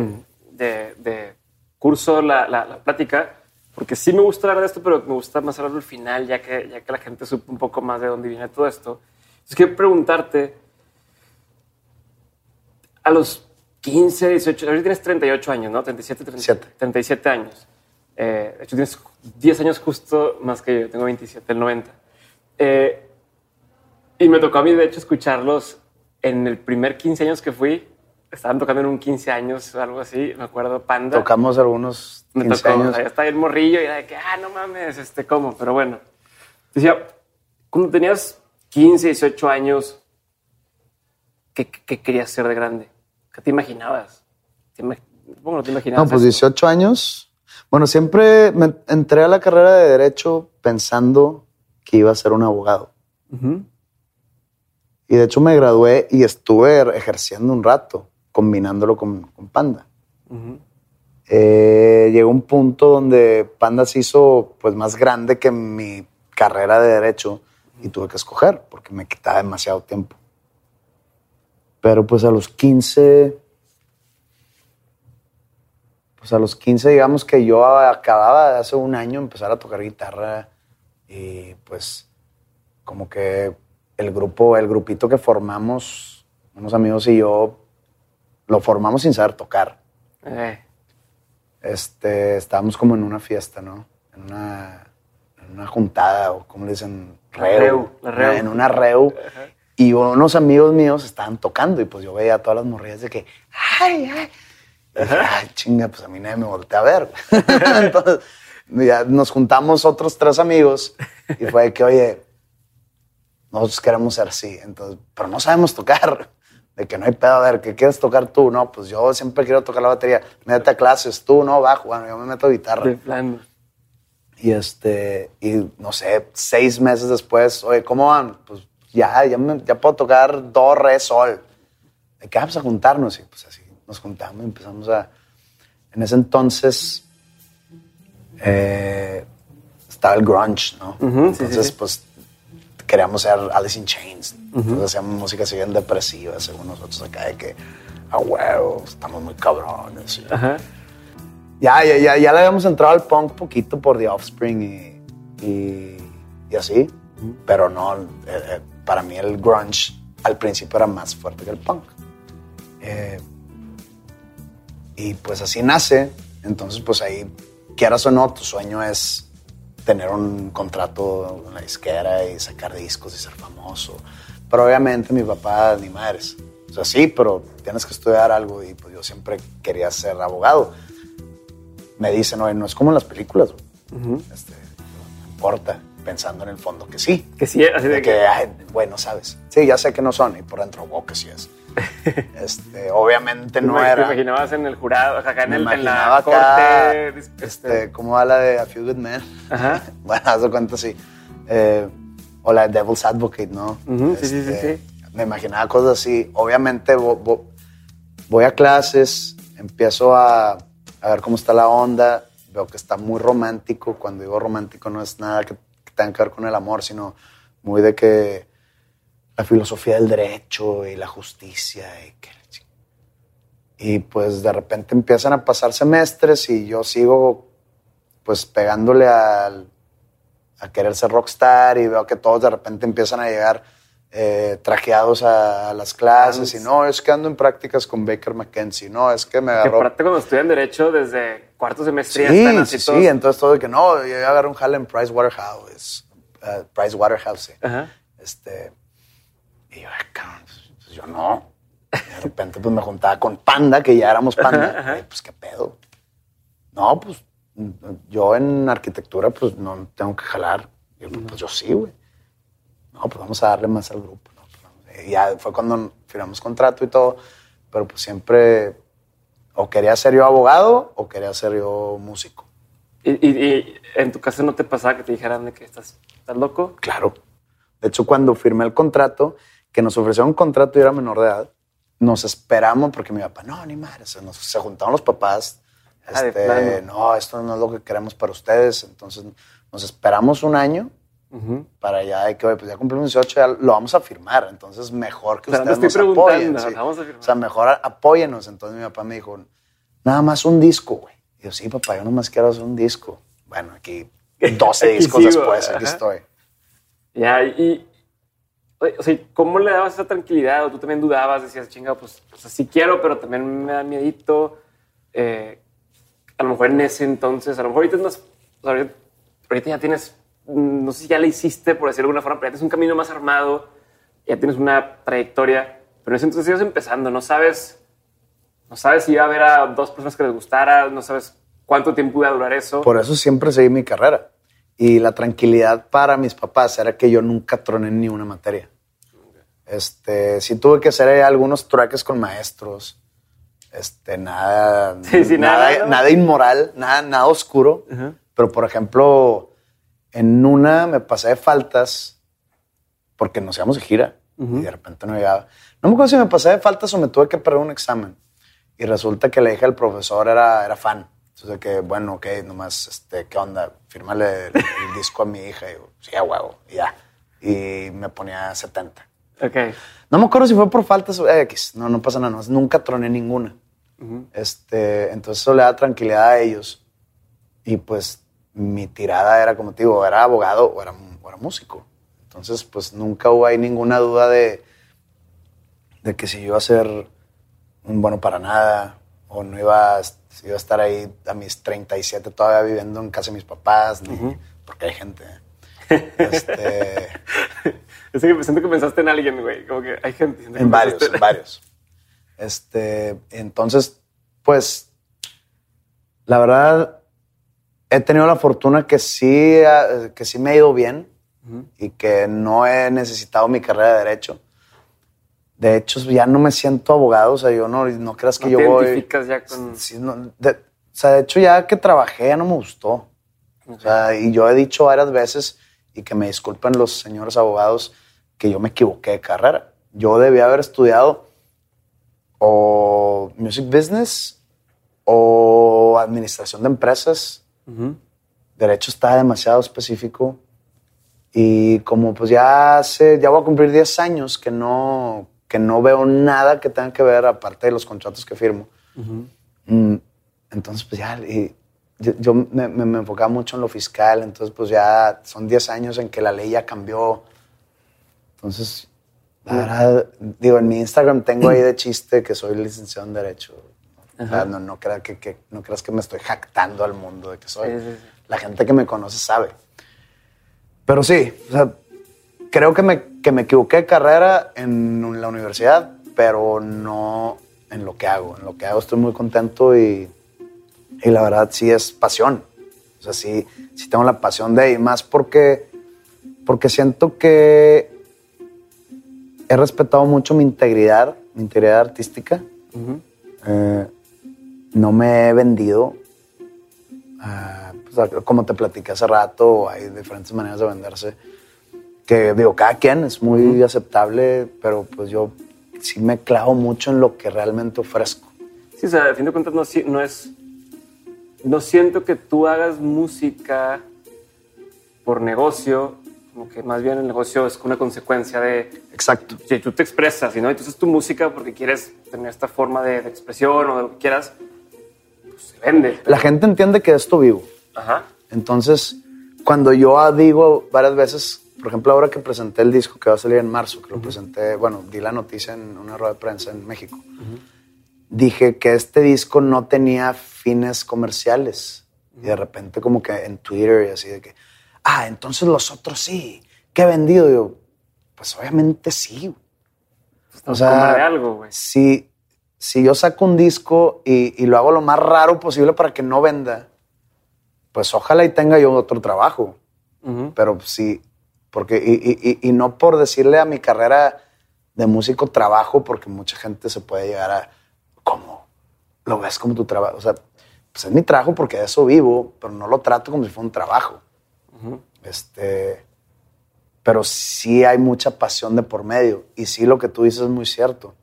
de- de curso la, la- la plática, porque sí me gusta hablar de esto, pero me gusta más hablar del final, ya que, ya que la gente supo un poco más de dónde viene todo esto. Entonces quiero preguntarte, a los 15, 18, ahorita tienes 38 años, ¿no? 37, 37, 37. 37 años. Eh, de hecho, tienes 10 años justo más que yo, tengo 27, el 90. Eh, y me tocó a mí, de hecho, escucharlos en el primer 15 años que fui. Estaban tocando en un 15 años o algo así, me acuerdo, Panda. Tocamos algunos me 15 tocó, años. o sea, estaba el morrillo y era de que, ah, no mames, este, ¿cómo? Pero bueno. Decía, cuando tenías 15, 18 años, ¿qué, qué querías ser de grande? ¿Qué te imaginabas? ¿Te ima- ¿Cómo no te imaginabas? No, pues eso? 18 años. Bueno, siempre me entré a la carrera de Derecho pensando que iba a ser un abogado. Y de hecho me gradué y estuve ejerciendo un rato. combinándolo con, con Panda. Eh, llegó un punto donde Panda se hizo pues más grande que mi carrera de derecho y tuve que escoger porque me quitaba demasiado tiempo. Pero pues a los 15, pues a los 15 digamos que yo acababa de hace un año empezar a tocar guitarra y pues como que el grupo, el grupito que formamos, unos amigos y yo, lo formamos sin saber tocar. Eh, Este, estábamos como en una fiesta, ¿no? En una, en una juntada, o como le dicen, reu. reu. En una reu. Y unos amigos míos estaban tocando y pues yo veía a todas las morrillas de que, ay, ay. Dije, ay, chinga, pues a mí nadie me voltea a ver. Entonces, ya nos juntamos otros tres amigos y fue que, oye, nosotros queremos ser así, entonces, pero no sabemos tocar. De que no hay pedo, a ver, ¿qué quieres tocar tú? No, pues yo siempre quiero tocar la batería. Métete a clases, tú, no, bajo, bueno, yo me meto a guitarra. de plano. Y este, y no sé, seis meses después, oye, ¿cómo van? Pues ya, ya, me- ya puedo tocar do, re, sol. ¿De qué vamos a juntarnos? Y pues así nos juntamos y empezamos a. En ese entonces eh, estaba el grunge, ¿no? Sí, sí, entonces, sí. pues queríamos ser Alice in Chains. Entonces hacíamos música así bien depresiva, según nosotros acá, de que, a huevo, estamos muy cabrones. y- Ajá. ya, ya, ya, ya le habíamos entrado al punk poquito por The Offspring y, y, y así, pero no, eh, eh, para mí el grunge al principio era más fuerte que el punk. Eh, y pues así nace, entonces pues ahí, quieras o no, tu sueño es tener un contrato en la disquera y sacar discos y ser famoso. Pero obviamente mi papá ni madres. O sea, sí, pero tienes que estudiar algo y pues yo siempre quería ser abogado me dicen, oye, no es como en las películas. Este, no importa, pensando en el fondo que sí. Que sí, así de De que, que. ay, bueno, sabes. Sí, ya sé que no son, y por dentro, wow, que sí es. este, obviamente no te era. imaginabas en el jurado, acá en, el, en la acá, corte. Este, ¿cómo va la de A Few Good Men? Ajá. bueno, haz de cuenta, sí. Eh, o la de Devil's Advocate, ¿no? Sí, sí, sí, Este, sí. Me imaginaba cosas así. Obviamente vo- vo- voy a clases, empiezo a, a ver cómo está la onda, veo que está muy romántico. Cuando digo romántico no es nada que, que tenga que ver con el amor, sino muy de que la filosofía del derecho y la justicia y que y pues de repente empiezan a pasar semestres y yo sigo pues pegándole al, a querer ser rockstar y veo que todos de repente empiezan a llegar eh, trajeados a, a las clases y no, es que ando en prácticas con Baker McKenzie, no, es que me Que agarró... aparte cuando estudian Derecho desde cuarto semestre Sí, están así sí, todos. sí, entonces todo de que no, yo agarré un jale en Price Waterhouse, uh, Price Waterhouse, Ajá. este, y yo, "Ay, cabrón, pues, yo no. Y de repente pues me juntaba con Panda, que ya éramos Panda, Ajá, ajá. y, pues qué pedo. No, pues yo en arquitectura pues no tengo que jalar. Yo, pues yo sí, güey. No, pues vamos a darle más al grupo. ¿no? Y ya fue cuando firmamos contrato y todo, pero pues siempre o quería ser yo abogado o quería ser yo músico. Y, y- y en tu casa no te pasaba que te dijeran de que estás, estás loco. Claro. De hecho, cuando firmé el contrato, que nos ofrecieron un contrato y era menor de edad, nos esperamos porque mi papá, no, ni madre, se, nos- se juntaron los papás. Ah, Este, no, esto no es lo que queremos para ustedes. Entonces, nos esperamos un año Ujú. para ya de que, oye, pues ya cumplimos 18, ya lo vamos a firmar. Entonces, mejor que O sea, no ustedes estoy nos apoyen. sí. vamos a firmar. O sea, mejor apóyenos. Entonces, mi papá me dijo, nada más un disco, güey. Y yo, sí, papá, yo nomás quiero hacer un disco. Bueno, aquí 12 Aquí discos sigo, después, aquí ajá. estoy. Ya, y. O sea, ¿cómo le dabas esa tranquilidad? ¿O tú también dudabas? Decías, chinga, pues, o sea, sí quiero, pero también me da miedito. Eh, a lo mejor en ese entonces, a lo mejor ahorita, es más- o sea, ahorita, ya tienes, no sé si ya le hiciste, por decirlo de alguna forma, pero ya tienes un camino más armado, ya tienes una trayectoria, pero en ese entonces ibas empezando, no sabes, no sabes si iba a haber a dos personas que les gustara, no sabes cuánto tiempo iba a durar eso. Por eso siempre seguí mi carrera. Y la tranquilidad para mis papás era que yo nunca troné ni una materia. Este, sí tuve que hacer algunos trueques con maestros. Este, nada, Sí, sí, nada, nada, inmoral, nada, nada oscuro. Pero, por ejemplo, en una me pasé de faltas porque nos íbamos de gira y de repente no llegaba. No me acuerdo si me pasé de faltas o me tuve que perder un examen. Y resulta que la hija del profesor era, era fan. Entonces, que bueno, ok, nomás, este, ¿qué onda? Fírmale el, el disco a mi hija. Y yo, sí, a huevo, y ya. Y me ponía 70. Ok. No me acuerdo si fue por faltas o X. No, no pasa nada. más. Nunca troné ninguna. este, entonces eso le da tranquilidad a ellos. Y pues mi tirada era, como te digo, era abogado o era, o era músico. Entonces, pues nunca hubo ahí ninguna duda de, de que si yo iba a ser un bueno para nada o no iba, a- si iba a estar ahí a mis 37 todavía viviendo en casa de mis papás, ni- porque hay gente. Este, Es que siento que pensaste en alguien, güey. Como que hay gente. que En varios, en varios. Este, entonces, pues, la verdad, he tenido la fortuna que sí, eh, que sí me ha ido bien y que no he necesitado mi carrera de derecho. De hecho, ya no me siento abogado, o sea, yo no, no creas que No yo te voy. identificas ya con- Sí, no, de- o sea, de hecho, ya que trabajé ya no me gustó. O sea, y yo he dicho varias veces, y que me disculpen los señores abogados, que yo me equivoqué de carrera. Yo debía haber estudiado o music business o administración de empresas. Derecho está demasiado específico. Y como pues ya hace, ya voy a cumplir 10 años que no, que no veo nada que tenga que ver, aparte de los contratos que firmo. Mm, entonces, pues ya, y yo, yo me, me- me enfocaba mucho en lo fiscal, entonces pues ya son 10 años en que la ley ya cambió. Entonces, la verdad, digo, en mi Instagram tengo ahí de chiste que soy licenciado en Derecho. O sea, no, no, creas que, que- no creas que me estoy jactando al mundo de que soy. Sí, sí, sí. La gente que me conoce sabe. Pero sí, o sea, creo que me, que me equivoqué de carrera en la universidad, pero no en lo que hago. En lo que hago estoy muy contento y, y la verdad sí es pasión. O sea, sí, sí tengo la pasión de y más porque, porque siento que he respetado mucho mi integridad, mi integridad artística. Eh, no me he vendido. Ah, pues, como te platiqué hace rato, hay diferentes maneras de venderse. Que digo, cada quien es muy aceptable, pero pues yo sí me clavo mucho en lo que realmente ofrezco. Sí, o sea, a fin de cuentas no, no es... No siento que tú hagas música por negocio, como que más bien el negocio es una consecuencia de... Exacto. Si tú te expresas, ¿no? Entonces tu música porque quieres tener esta forma de, de expresión o de lo que quieras, La gente entiende que de esto vivo. Ajá. Entonces, cuando yo digo varias veces, por ejemplo, ahora que presenté el disco que va a salir en marzo, que lo presenté, bueno, di la noticia en una rueda de prensa en México, dije que este disco no tenía fines comerciales. Y de repente como que en Twitter y así de que, ah, entonces los otros sí, ¿qué he vendido? Y yo, pues obviamente sí. O sea, de algo, güey. si, si yo saco un disco y, y lo hago lo más raro posible para que no venda, pues ojalá y tenga yo otro trabajo. Pero sí, porque, y, y- y- y no por decirle a mi carrera de músico trabajo, porque mucha gente se puede llegar a, ¿cómo? ¿Lo ves como tu trabajo? O sea, pues es mi trabajo porque de eso vivo, pero no lo trato como si fuera un trabajo. Este, pero sí hay mucha pasión de por medio. Y sí, lo que tú dices es muy cierto.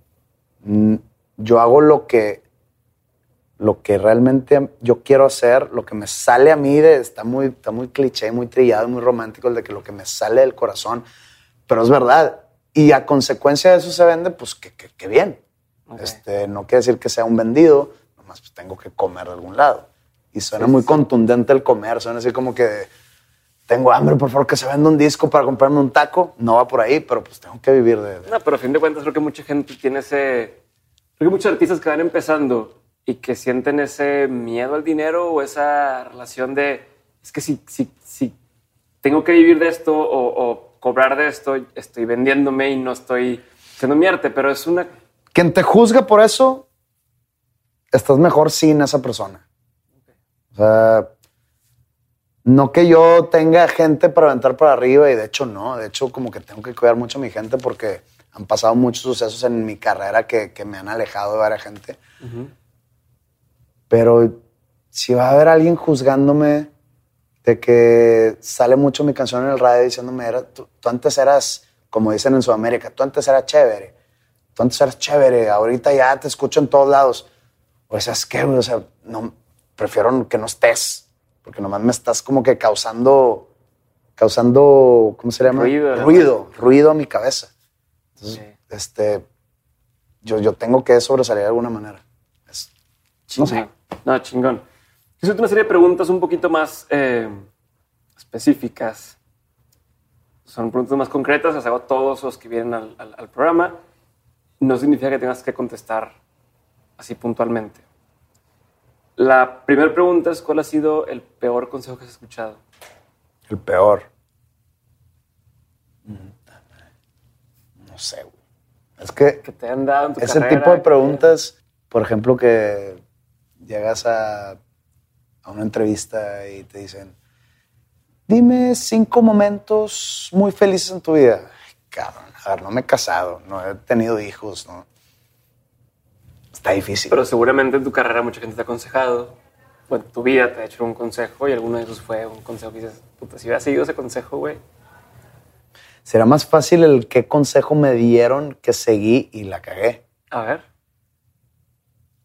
Yo hago lo que, lo que realmente yo quiero hacer, lo que me sale a mí, de, está, muy, está muy cliché, muy trillado, muy romántico, el de que lo que me sale del corazón, pero es verdad. Y a consecuencia de eso se vende, pues que, que- que bien. Este, no quiere decir que sea un vendido, nomás pues tengo que comer de algún lado. Y suena muy contundente el comer, suena así como que tengo hambre, por favor, que se venda un disco para comprarme un taco. No va por ahí, pero pues tengo que vivir de... de- No, pero a fin de cuentas creo que mucha gente tiene ese... Creo que muchos artistas que van empezando y que sienten ese miedo al dinero o esa relación de... Es que si, si, si tengo que vivir de esto o, cobrar de esto, estoy vendiéndome y no estoy siendo mi arte, pero es una... Quien te juzga por eso, estás mejor sin esa persona. O sea, no que yo tenga gente para aventar para arriba y de hecho no, de hecho como que tengo que cuidar mucho a mi gente porque han pasado muchos sucesos en mi carrera que, que me han alejado de varias gente. Pero si va a haber alguien juzgándome de que sale mucho mi canción en el radio diciéndome, era, tú, tú antes eras, como dicen en Sudamérica, tú antes eras chévere, tú antes eras chévere, ahorita ya te escucho en todos lados. o ¿sabes qué, güey? O sea, no, prefiero que no estés, porque nomás me estás como que causando, causando, ¿cómo se llama? Ruido. Ruido, ruido a mi cabeza. Entonces, Sí. este, yo, yo tengo que sobresalir de alguna manera. Es- no sé. Chingón. No, chingón. Hice una serie de preguntas un poquito más eh, específicas. Son preguntas más concretas, las hago a todos los que vienen al, al- al programa. No significa que tengas que contestar así puntualmente. La primera pregunta es, ¿cuál ha sido el peor consejo que has escuchado? El peor. No sé, güey. Es que Que te han dado en tu ese carrera, tipo de que- preguntas, por ejemplo, que llegas a, a una entrevista y te dicen, dime cinco momentos muy felices en tu vida. Ay, cabrón, a ver, no me he casado, no he tenido hijos, ¿no? Está difícil. Pero seguramente en tu carrera mucha gente te ha aconsejado, o en tu vida te ha hecho un consejo y alguno de esos fue un consejo que dices, puta, si hubiera seguido ese consejo, güey. Será más fácil el qué consejo me dieron que seguí y la cagué. A ver,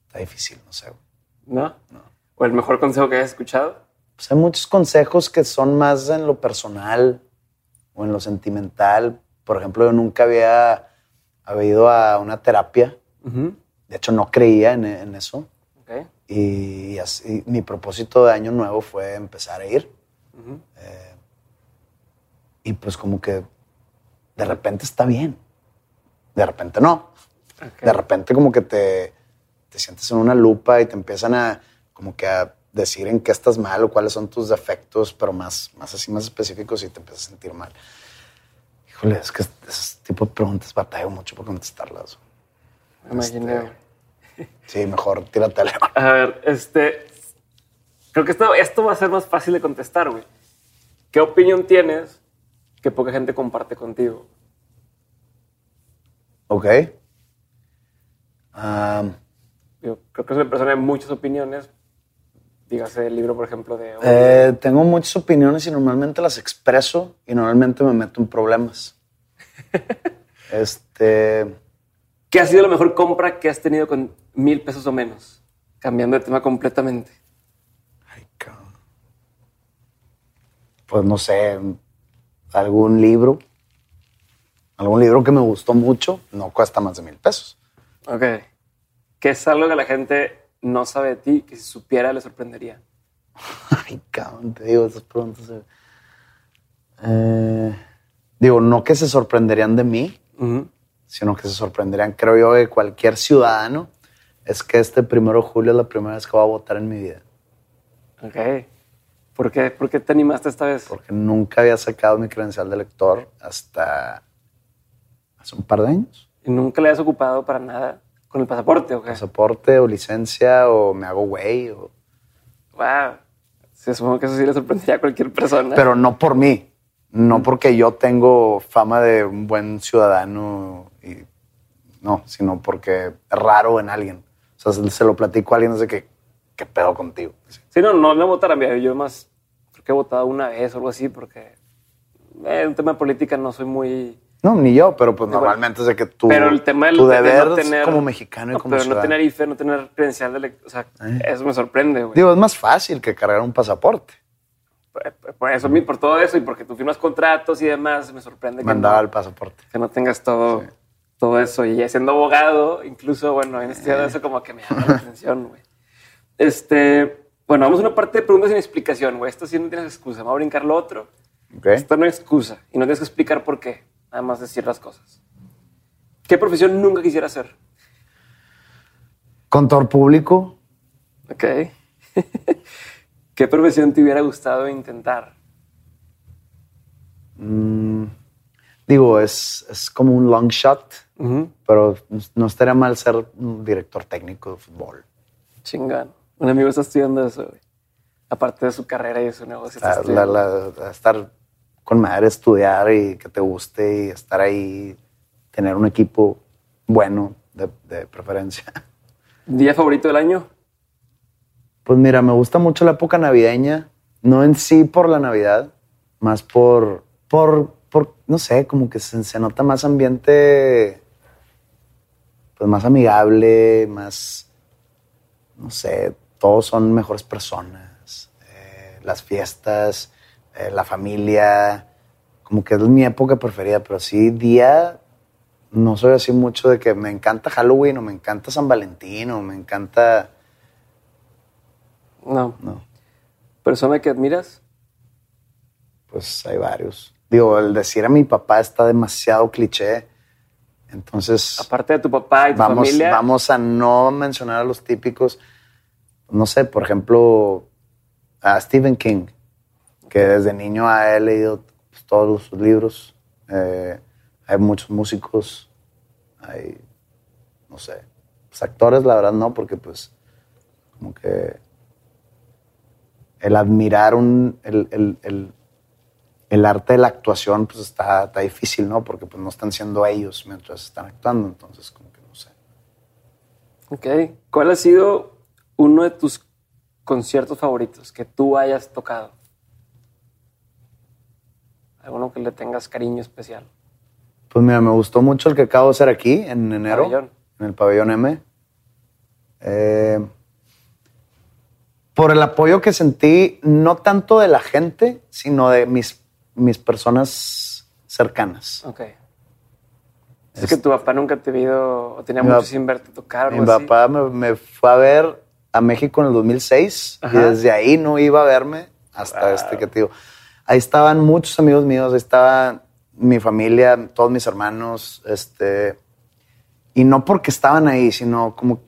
Está difícil, no sé. güey. ¿no? ¿O el mejor consejo que hayas escuchado? Pues hay muchos consejos que son más en lo personal o en lo sentimental. Por ejemplo, yo nunca había, había ido a una terapia. De hecho, no creía en, en eso. Ok. Y así, mi propósito de año nuevo fue empezar a ir. Ujú. Y pues como que de repente está bien. De repente no. De repente como que te, te sientes en una lupa y te empiezan a como que a decir en qué estás mal o cuáles son tus defectos, pero más, más así, más específicos y te empiezas a sentir mal. Híjole, es que ese tipo de preguntas batallo mucho por contestarlas. Imaginé. Este- Sí, mejor tírate al. A ver, este. Creo que esto, esto va a ser más fácil de contestar, güey. ¿Qué opinión tienes que poca gente comparte contigo? Ok. Am, Yo creo que es una persona de muchas opiniones. Dígase el libro, por ejemplo, de. eh, tengo muchas opiniones y normalmente las expreso y normalmente me meto en problemas. este. ¿Qué ha sido la mejor compra que has tenido con mil pesos o menos? Cambiando de tema completamente. Ay, cabrón. Pues no sé, algún libro. Algún libro que me gustó mucho, no cuesta más de mil pesos. Ok. ¿Qué es algo que la gente no sabe de ti que si supiera le sorprendería? Ay, cabrón, te digo, esas preguntas. eh. Digo, no que se sorprenderían de mí, Ujú. sino que se sorprenderían, creo yo, de cualquier ciudadano. Es que este primero de julio es la primera vez que voy a votar en mi vida. Ok. ¿Por qué? ¿Por qué te animaste esta vez? Porque nunca había sacado mi credencial de elector hasta hace un par de años. ¿Y nunca le has ocupado para nada con el pasaporte o qué? Pasaporte o licencia o me hago güey. o- Wow. Sí, supongo que eso sí le sorprendería a cualquier persona. Pero no por mí. No porque yo tengo fama de un buen ciudadano. Y, no, sino porque es raro en alguien. O sea, se, se lo platico a alguien desde que, ¿qué pedo contigo? Sí, no, no, no votar a mí. Yo más creo que he votado una vez o algo así porque eh, un tema de política no soy muy... No, ni yo, pero pues normalmente es de que tú, pero el tema del- tu de, de deber no tener... como mexicano y no, como Pero no tener IFE, no tener credencial de... O sea, Eh. eso me sorprende, güey. Digo, es más fácil que cargar un pasaporte. Por- Por eso, por todo eso y porque tú firmas contratos y demás, me sorprende que Mandaba no, el pasaporte. que no tengas todo, Sí. todo eso. Y siendo abogado, incluso, bueno, en este eso como que me llama la atención, güey. Este, bueno, vamos a una parte de preguntas sin explicación, güey. Esto sí no tienes excusa. Vamos a brincar lo otro. ¿Ok? Esto no es excusa y no tienes que explicar por qué, nada más decir las cosas. ¿Qué profesión nunca quisiera hacer? Contador público. Ok. ¿Qué profesión te hubiera gustado intentar? mm, digo, es, es como un long shot, pero no estaría mal ser un director técnico de fútbol. Chingón. Un amigo está estudiando eso, güey. Aparte de su carrera y de su negocio. está La- la- la- estar con madre, estudiar y que te guste y estar ahí, tener un equipo bueno de, de preferencia. ¿Día favorito del año? Pues mira, me gusta mucho la época navideña, no en sí por la Navidad, más por, por, por no sé, como que se, se nota más ambiente, pues más amigable, más, no sé, todos son mejores personas. Eh, las fiestas, eh, la familia, como que es mi época preferida, pero sí, día, no soy así mucho de que me encanta Halloween o me encanta San Valentín o me encanta... No. No, ¿Persona que admiras? pues hay varios. Digo, el decir a mi papá está demasiado cliché, entonces... Aparte de tu papá y tu vamos, familia. vamos a no mencionar a los típicos. No sé, por ejemplo, a Stephen King, que desde niño he leído pues, todos sus libros. Eh, hay muchos músicos, hay, no sé, pues, actores, la verdad no, porque pues como que el admirar un, el, el- el- arte de la actuación pues está, está difícil, ¿no? Porque pues no están siendo ellos mientras están actuando, entonces como que no sé. Ok. ¿Cuál ha sido uno de tus conciertos favoritos que tú hayas tocado? Alguno que le tengas cariño especial. Pues mira, me gustó mucho el que acabo de hacer aquí en enero, Pabellón. en el pabellón M. Eh, por el apoyo que sentí, no tanto de la gente, sino de mis, mis personas cercanas. Ok. Es que tu papá nunca te vio o tenía mucho sin verte tocar. o Mi así. papá me, me fue a ver a México en el 2006 y Ajá. desde ahí no iba a verme hasta Wow. este que te digo. Ahí estaban muchos amigos míos, ahí estaba mi familia, todos mis hermanos, este, y no porque estaban ahí, sino como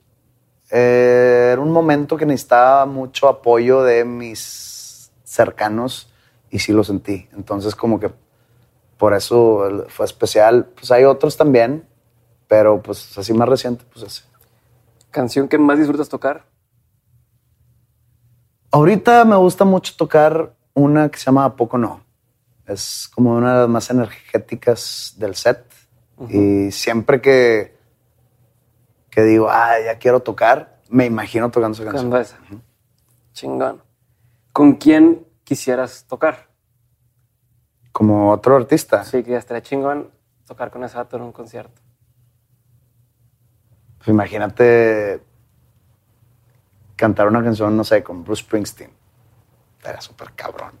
eh, era un momento que necesitaba mucho apoyo de mis cercanos y sí lo sentí. Entonces como que por eso fue especial. Pues hay otros también, pero pues así más reciente, pues ese. ¿Canción que más disfrutas tocar? Ahorita me gusta mucho tocar una que se llama ¿A Poco No. Es como una de las más energéticas del set. Y siempre que, que digo, ah, ya quiero tocar, me imagino tocando esa canción. Chingón. ¿Con quién quisieras tocar? Como otro artista. Sí, que ya estaría chingón tocar con ese vato en un concierto. Pues imagínate cantar una canción, no sé, con Bruce Springsteen. Era súper cabrón.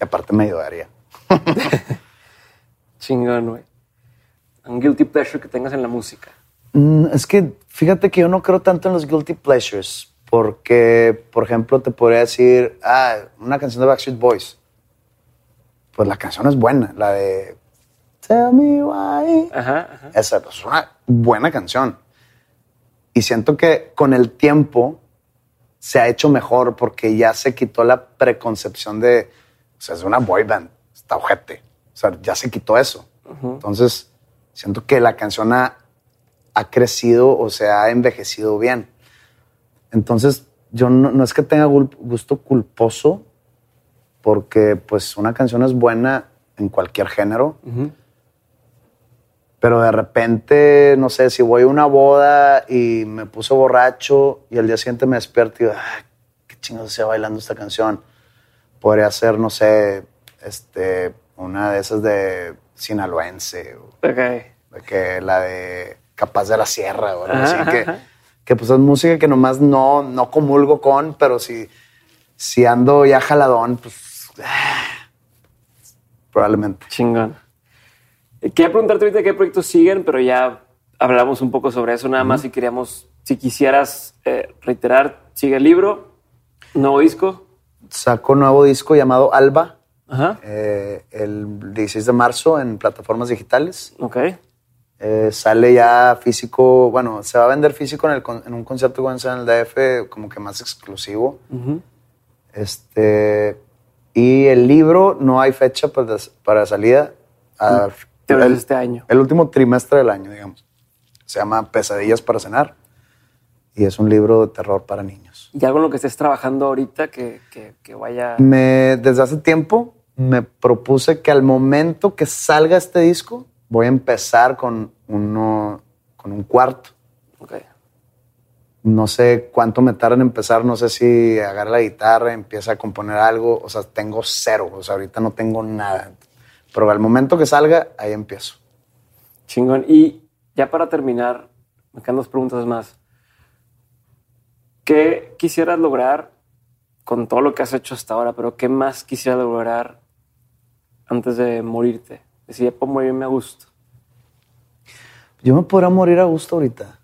Y aparte me ayudaría. Chingón, güey. Un guilty pleasure que tengas en la música. Mm, Es que fíjate que yo no creo tanto en los guilty pleasures, porque, por ejemplo, te podría decir, ah, una canción de Backstreet Boys. Pues la canción es buena, la de Tell Me Why. Ajá, ajá. Esa es una buena canción. Y siento que con el tiempo se ha hecho mejor porque ya se quitó la preconcepción de, o sea, es una boy band, está ojete. O sea, ya se quitó eso. Entonces, siento que la canción ha, ha crecido o se ha envejecido bien. Entonces, yo no, no es que tenga gusto culposo, porque pues una canción es buena en cualquier género. Pero de repente, no sé, si voy a una boda y me puse borracho y al día siguiente me despierto y digo, ah, qué chingados estoy bailando esta canción. Podría ser, no sé, este, una de esas de sinaloense, o Ok. de que la de Capaz de la Sierra o algo Ajá, así, que, pues es música que nomás no, no comulgo con, pero si, si ando ya jaladón, pues ah, probablemente. Chingón. Quería preguntarte ahorita qué proyectos siguen, pero ya hablamos un poco sobre eso. Nada más si queríamos, si quisieras eh, reiterar, sigue el libro, nuevo disco. Saco un nuevo disco llamado Alba, Ajá. eh, el 16 de marzo en plataformas digitales. Ok. Eh, sale ya físico, bueno, se va a vender físico en, el en un concierto que van a en el DF, como que más exclusivo. Este, y el libro no hay fecha para, para salida. Te el, este año. el último trimestre del año, digamos. Se llama Pesadillas para cenar y es un libro de terror para niños. ¿Y algo en lo que estés trabajando ahorita que, que, que vaya... Me, desde hace tiempo me propuse que al momento que salga este disco voy a empezar con uno, con un cuarto. Ok. No sé cuánto me tarda en empezar, no sé si agarra la guitarra, empieza a componer algo, o sea, tengo cero, o sea, ahorita no tengo nada. Pero al momento que salga, ahí empiezo. Chingón. Y ya para terminar, me quedan dos preguntas más. ¿Qué quisieras lograr con todo lo que has hecho hasta ahora? Pero ¿qué más quisieras lograr antes de morirte? Decía, puedo morirme a gusto. Yo me podría morir a gusto ahorita,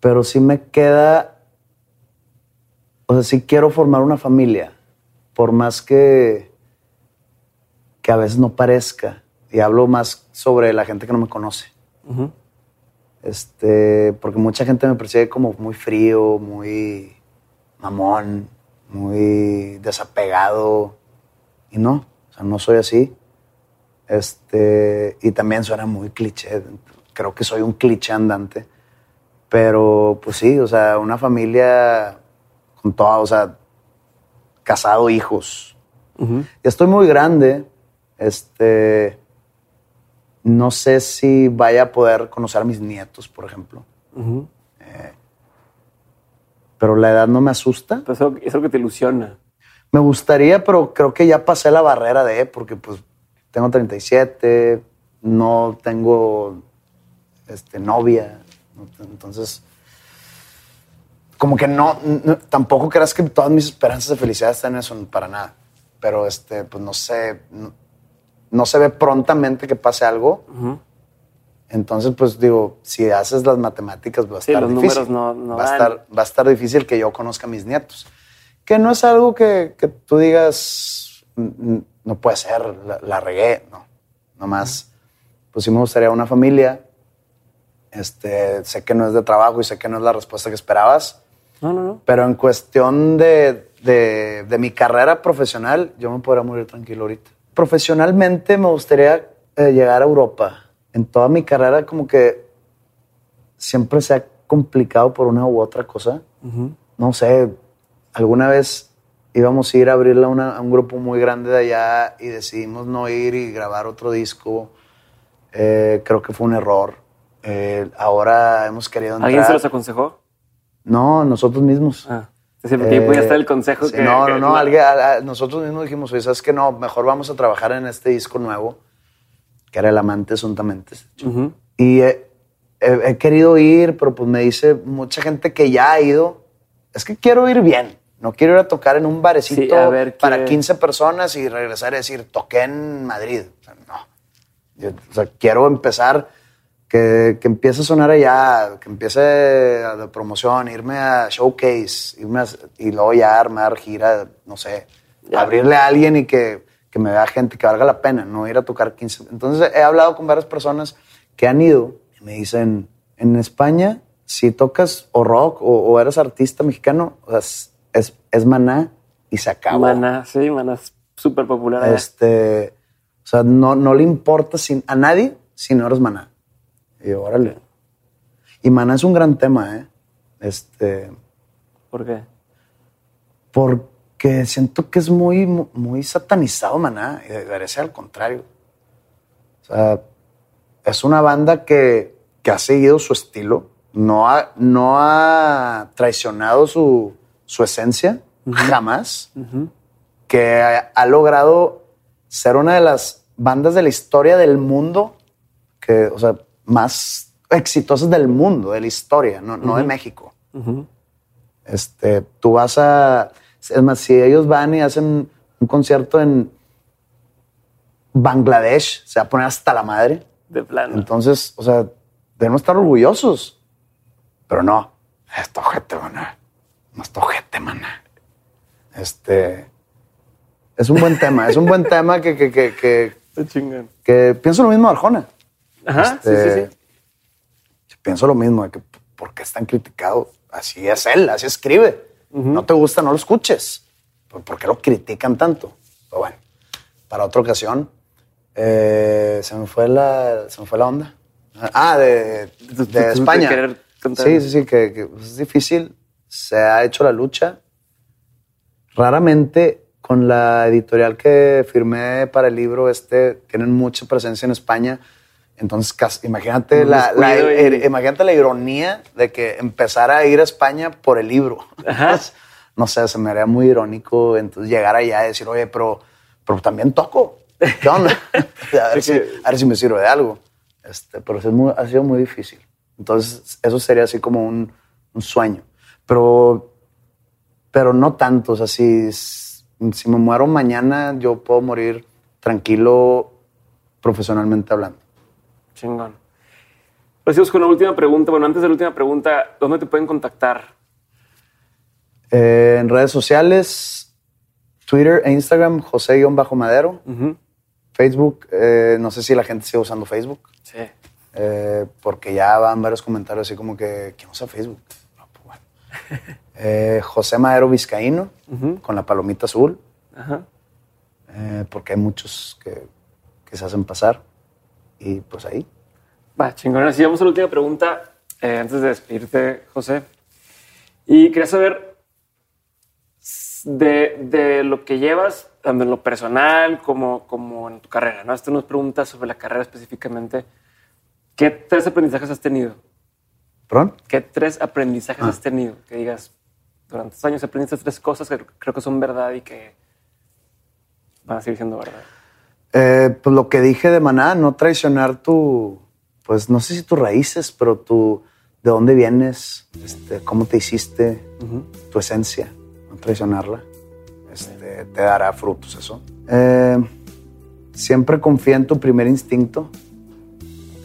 pero sí me queda, o sea, sí quiero formar una familia, por más que, que a veces no parezca, y hablo más sobre la gente que no me conoce. Este, porque mucha gente me percibe como muy frío, muy mamón, muy desapegado, y no, o sea, no soy así. Este, y también suena muy cliché, creo que soy un cliché andante. Pero pues sí, o sea, una familia con toda, o sea, casado, hijos. Ya estoy muy grande. Este. No sé si vaya a poder conocer a mis nietos, por ejemplo. Eh, pero la edad no me asusta. Pues eso es lo que te ilusiona. Me gustaría, pero creo que ya pasé la barrera de, porque pues tengo 37, no tengo este, novia. Entonces, como que no, tampoco creas que todas mis esperanzas de felicidad están en eso, para nada. Pero, este, pues no sé, no, se ve prontamente que pase algo. Entonces, pues digo, si haces las matemáticas va a estar difícil. va, a estar, va a estar difícil que yo conozca a mis nietos. Que no es algo que, que tú digas, no puede ser, la, la regué, no. Nomás, pues sí me gustaría una familia este, sé que no es de trabajo y sé que no es la respuesta que esperabas. No, no, no. Pero en cuestión de, de, mi carrera profesional, yo me podría morir tranquilo ahorita. Profesionalmente me gustaría eh, llegar a Europa. En toda mi carrera como que siempre se ha complicado por una u otra cosa. No sé, alguna vez íbamos a ir a abrirle a, a, un grupo muy grande de allá y decidimos no ir y grabar otro disco. Eh, creo que fue un error eh, ahora hemos querido entrar. ¿Alguien se los aconsejó? No, nosotros mismos. Ah, es porque eh, estar el consejo que, No, no, no. Alguien, nosotros mismos dijimos, oye, ¿sabes qué? No, mejor vamos a trabajar en este disco nuevo, que era El Amante Suntamente. Y he, querido ir, pero pues me dice mucha gente que ya ha ido, es que quiero ir bien. No quiero ir a tocar en un barecito para 15 personas y regresar y decir, toqué en Madrid. O sea, no. o sea, quiero empezar que, que, empiece a sonar allá, que empiece a de promoción, irme a showcase, irme y luego ya armar gira, no sé, abrirle a alguien y que, que, me vea gente que valga la pena, no ir a tocar 15. Entonces he hablado con varias personas que han ido y me dicen, en España, si tocas o rock o, eres artista mexicano, o sea, es, es, maná y se acabó. Maná, sí, maná es súper popular. Este, o sea, no, no le importa sin, a nadie si no eres maná. Y órale. Y Maná es un gran tema, ¿eh? Este. ¿Por qué? Porque siento que es muy, muy satanizado Maná, y debería ser al contrario. O sea, es una banda que, que ha seguido su estilo, no ha, no ha traicionado su, su esencia, jamás, que ha, ha logrado ser una de las bandas de la historia del mundo que, o sea, más exitosas del mundo, de la historia, no, no de México. este, tú vas a... Es más, si ellos van y hacen un concierto en Bangladesh, se va a poner hasta la madre. De plano. Entonces, o sea, debemos estar orgullosos. Pero no, esto ojete, maná. No esto ojete, maná. Este... Es un buen tema, es un buen tema que... que, que, que, que pienso lo mismo de Arjona. Ajá, sí, sí, este, sí. Pienso lo mismo, de que por qué es tan criticado. Así es él, así escribe. No te gusta, no lo escuches. ¿Por qué lo critican tanto? Pero bueno, para otra ocasión, eh, se, me fue la, se me fue la onda. Ah, de, de, España. Sí, sí, sí, que, es difícil. Se ha hecho la lucha. Raramente con la editorial que firmé para el libro este, tienen mucha presencia en España entonces, imagínate la, imagínate la ironía de que empezara a ir a España por el libro. no sé, se me haría muy irónico entonces llegar allá y decir, oye, pero, pero también toco. ¿Qué onda? a, ver si, me sirve de algo. Este, pero es ha sido muy difícil. Entonces, eso sería así como un, sueño. pero, pero no tanto. O sea, si, si me muero mañana, yo puedo morir tranquilo profesionalmente hablando. Chingón. Pues con la última pregunta. Bueno, antes de la última pregunta, ¿dónde te pueden contactar? Eh, en redes sociales, Twitter e Instagram, José-Madero. Facebook, eh, no sé si la gente sigue usando Facebook. Sí. Eh, porque ya van varios comentarios así como que, ¿quién usa Facebook? pues bueno. José Madero Vizcaíno, con la palomita azul. Ajá. porque hay muchos que, que se hacen pasar. Y pues ahí. Va, chingón. Así vamos a la última pregunta eh, antes de despedirte, José. Y quería saber de, lo que llevas, tanto en lo personal como, como en tu carrera. ¿no? Esto nos pregunta sobre la carrera específicamente. ¿Qué tres aprendizajes has tenido? ¿Perdón? ¿Qué tres aprendizajes ah. has tenido? Que digas, durante estos años aprendiste tres cosas que creo que son verdad y que van a seguir siendo verdad. Eh, pues lo que dije de Maná, no traicionar tu, pues no sé si tus raíces, pero tu, de dónde vienes, este, cómo te hiciste, tu esencia, no traicionarla, este, te dará frutos eso. Eh, siempre confía en tu primer instinto.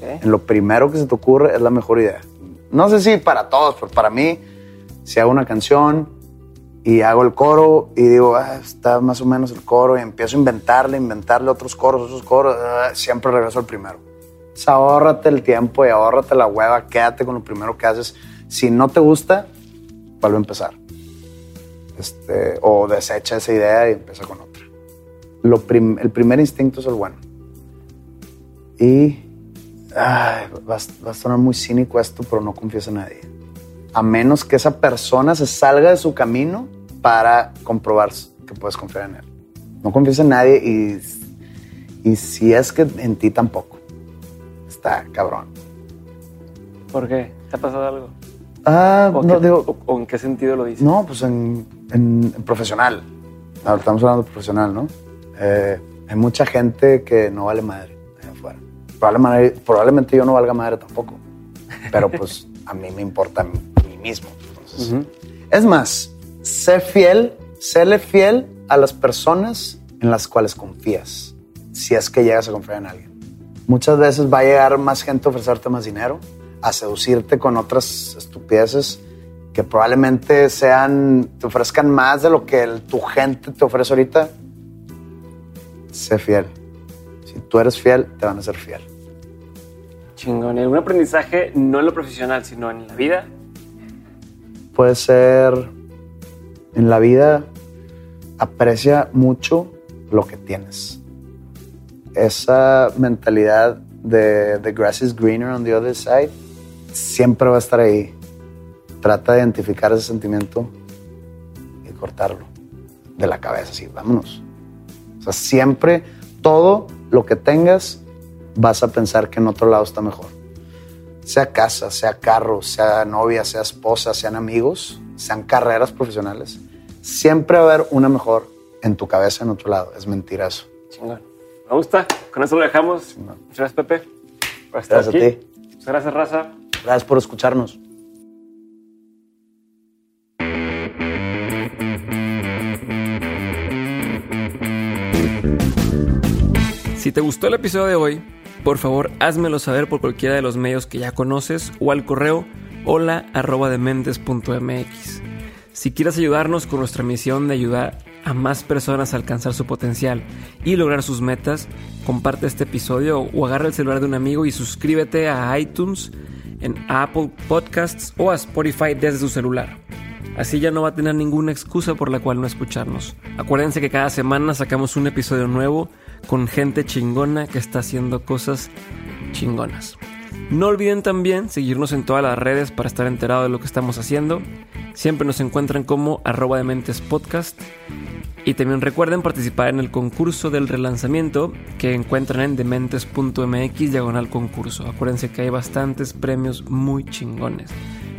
En lo primero que se te ocurre es la mejor idea. No sé si para todos, pero para mí, si hago una canción y hago el coro y digo, ah, está más o menos el coro y empiezo a inventarle, inventarle otros coros, otros coros, ah, siempre regreso al primero ahórrate el tiempo y ahórrate la hueva, quédate con lo primero que haces. Si no te gusta, vuelve a empezar. Este, o desecha esa idea y empieza con otra. Lo el primer instinto es el bueno. Y va, va, a sonar muy cínico esto, pero no confíes en nadie. A menos que esa persona se salga de su camino para comprobar que puedes confiar en él. No confíes en nadie y, y si es que en ti tampoco está cabrón. ¿Por qué? ¿Te ha pasado algo? Ah, no, digo. O, en qué sentido lo dices? No, pues en, en, profesional. Ahora estamos hablando de profesional, ¿no? Eh, hay mucha gente que no vale madre afuera. Probablemente, probablemente yo no valga madre tampoco. Pero pues a mí me importa mismo. Es más, sé fiel, séle fiel a las personas en las cuales confías. Si es que llegas a confiar en alguien. Muchas veces va a llegar más gente a ofrecerte más dinero, a seducirte con otras estupideces que probablemente sean, te ofrezcan más de lo que tu gente te ofrece ahorita. Sé fiel. Si tú eres fiel, te van a ser fiel. Chingón. ¿Y algún aprendizaje no en lo profesional, sino en la vida? Puede ser en la vida, aprecia mucho lo que tienes esa mentalidad de the grass is greener on the other side siempre va a estar ahí. Trata de identificar ese sentimiento y cortarlo de la cabeza, así, vámonos. O sea, siempre todo lo que tengas vas a pensar que en otro lado está mejor. Sea casa, sea carro, sea novia, sea esposa, sean amigos, sean carreras profesionales. Siempre va a haber una mejor en tu cabeza en otro lado. Es mentira eso. Me gusta. Con eso lo dejamos. Muchas gracias, Pepe. gracias a ti. Muchas gracias, Raza. Gracias por escucharnos. Si te gustó el episodio de hoy, por favor házmelo saber por cualquiera de los medios que ya conoces o al correo hola Si quieres ayudarnos con nuestra misión de ayudar a más personas a alcanzar su potencial y lograr sus metas, comparte este episodio o agarra el celular de un amigo y suscríbete a iTunes, en Apple Podcasts o a Spotify desde su celular. Así ya no va a tener ninguna excusa por la cual no escucharnos. Acuérdense que cada semana sacamos un episodio nuevo con gente chingona que está haciendo cosas chingonas. No olviden también seguirnos en todas las redes para estar enterado de lo que estamos haciendo. Siempre nos encuentran como arroba de mentes podcast. Y también recuerden participar en el concurso del relanzamiento que encuentran en dementes.mx diagonal concurso. Acuérdense que hay bastantes premios muy chingones.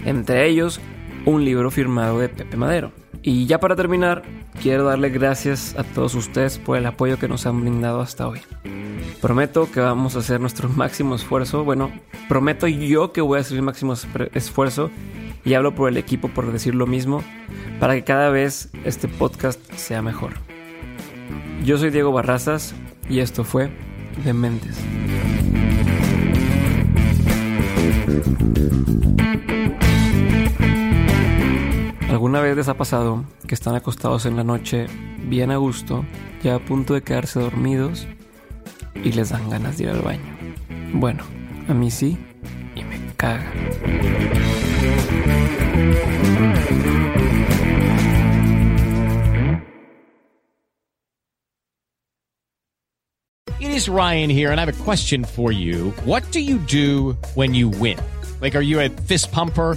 Entre ellos, un libro firmado de Pepe Madero. Y ya para terminar, quiero darle gracias a todos ustedes por el apoyo que nos han brindado hasta hoy. Prometo que vamos a hacer nuestro máximo esfuerzo. Bueno, prometo yo que voy a hacer mi máximo esfuerzo y hablo por el equipo por decir lo mismo, para que cada vez este podcast sea mejor. Yo soy Diego Barrazas y esto fue Dementes. ¿Alguna vez les ha pasado que están acostados en la noche bien a gusto, ya a punto de quedarse dormidos y les dan ganas de ir al baño? Bueno, a mí sí y me caga. It is Ryan here, and I have a question for you. What do you do when you win? Like, are you a fist pumper?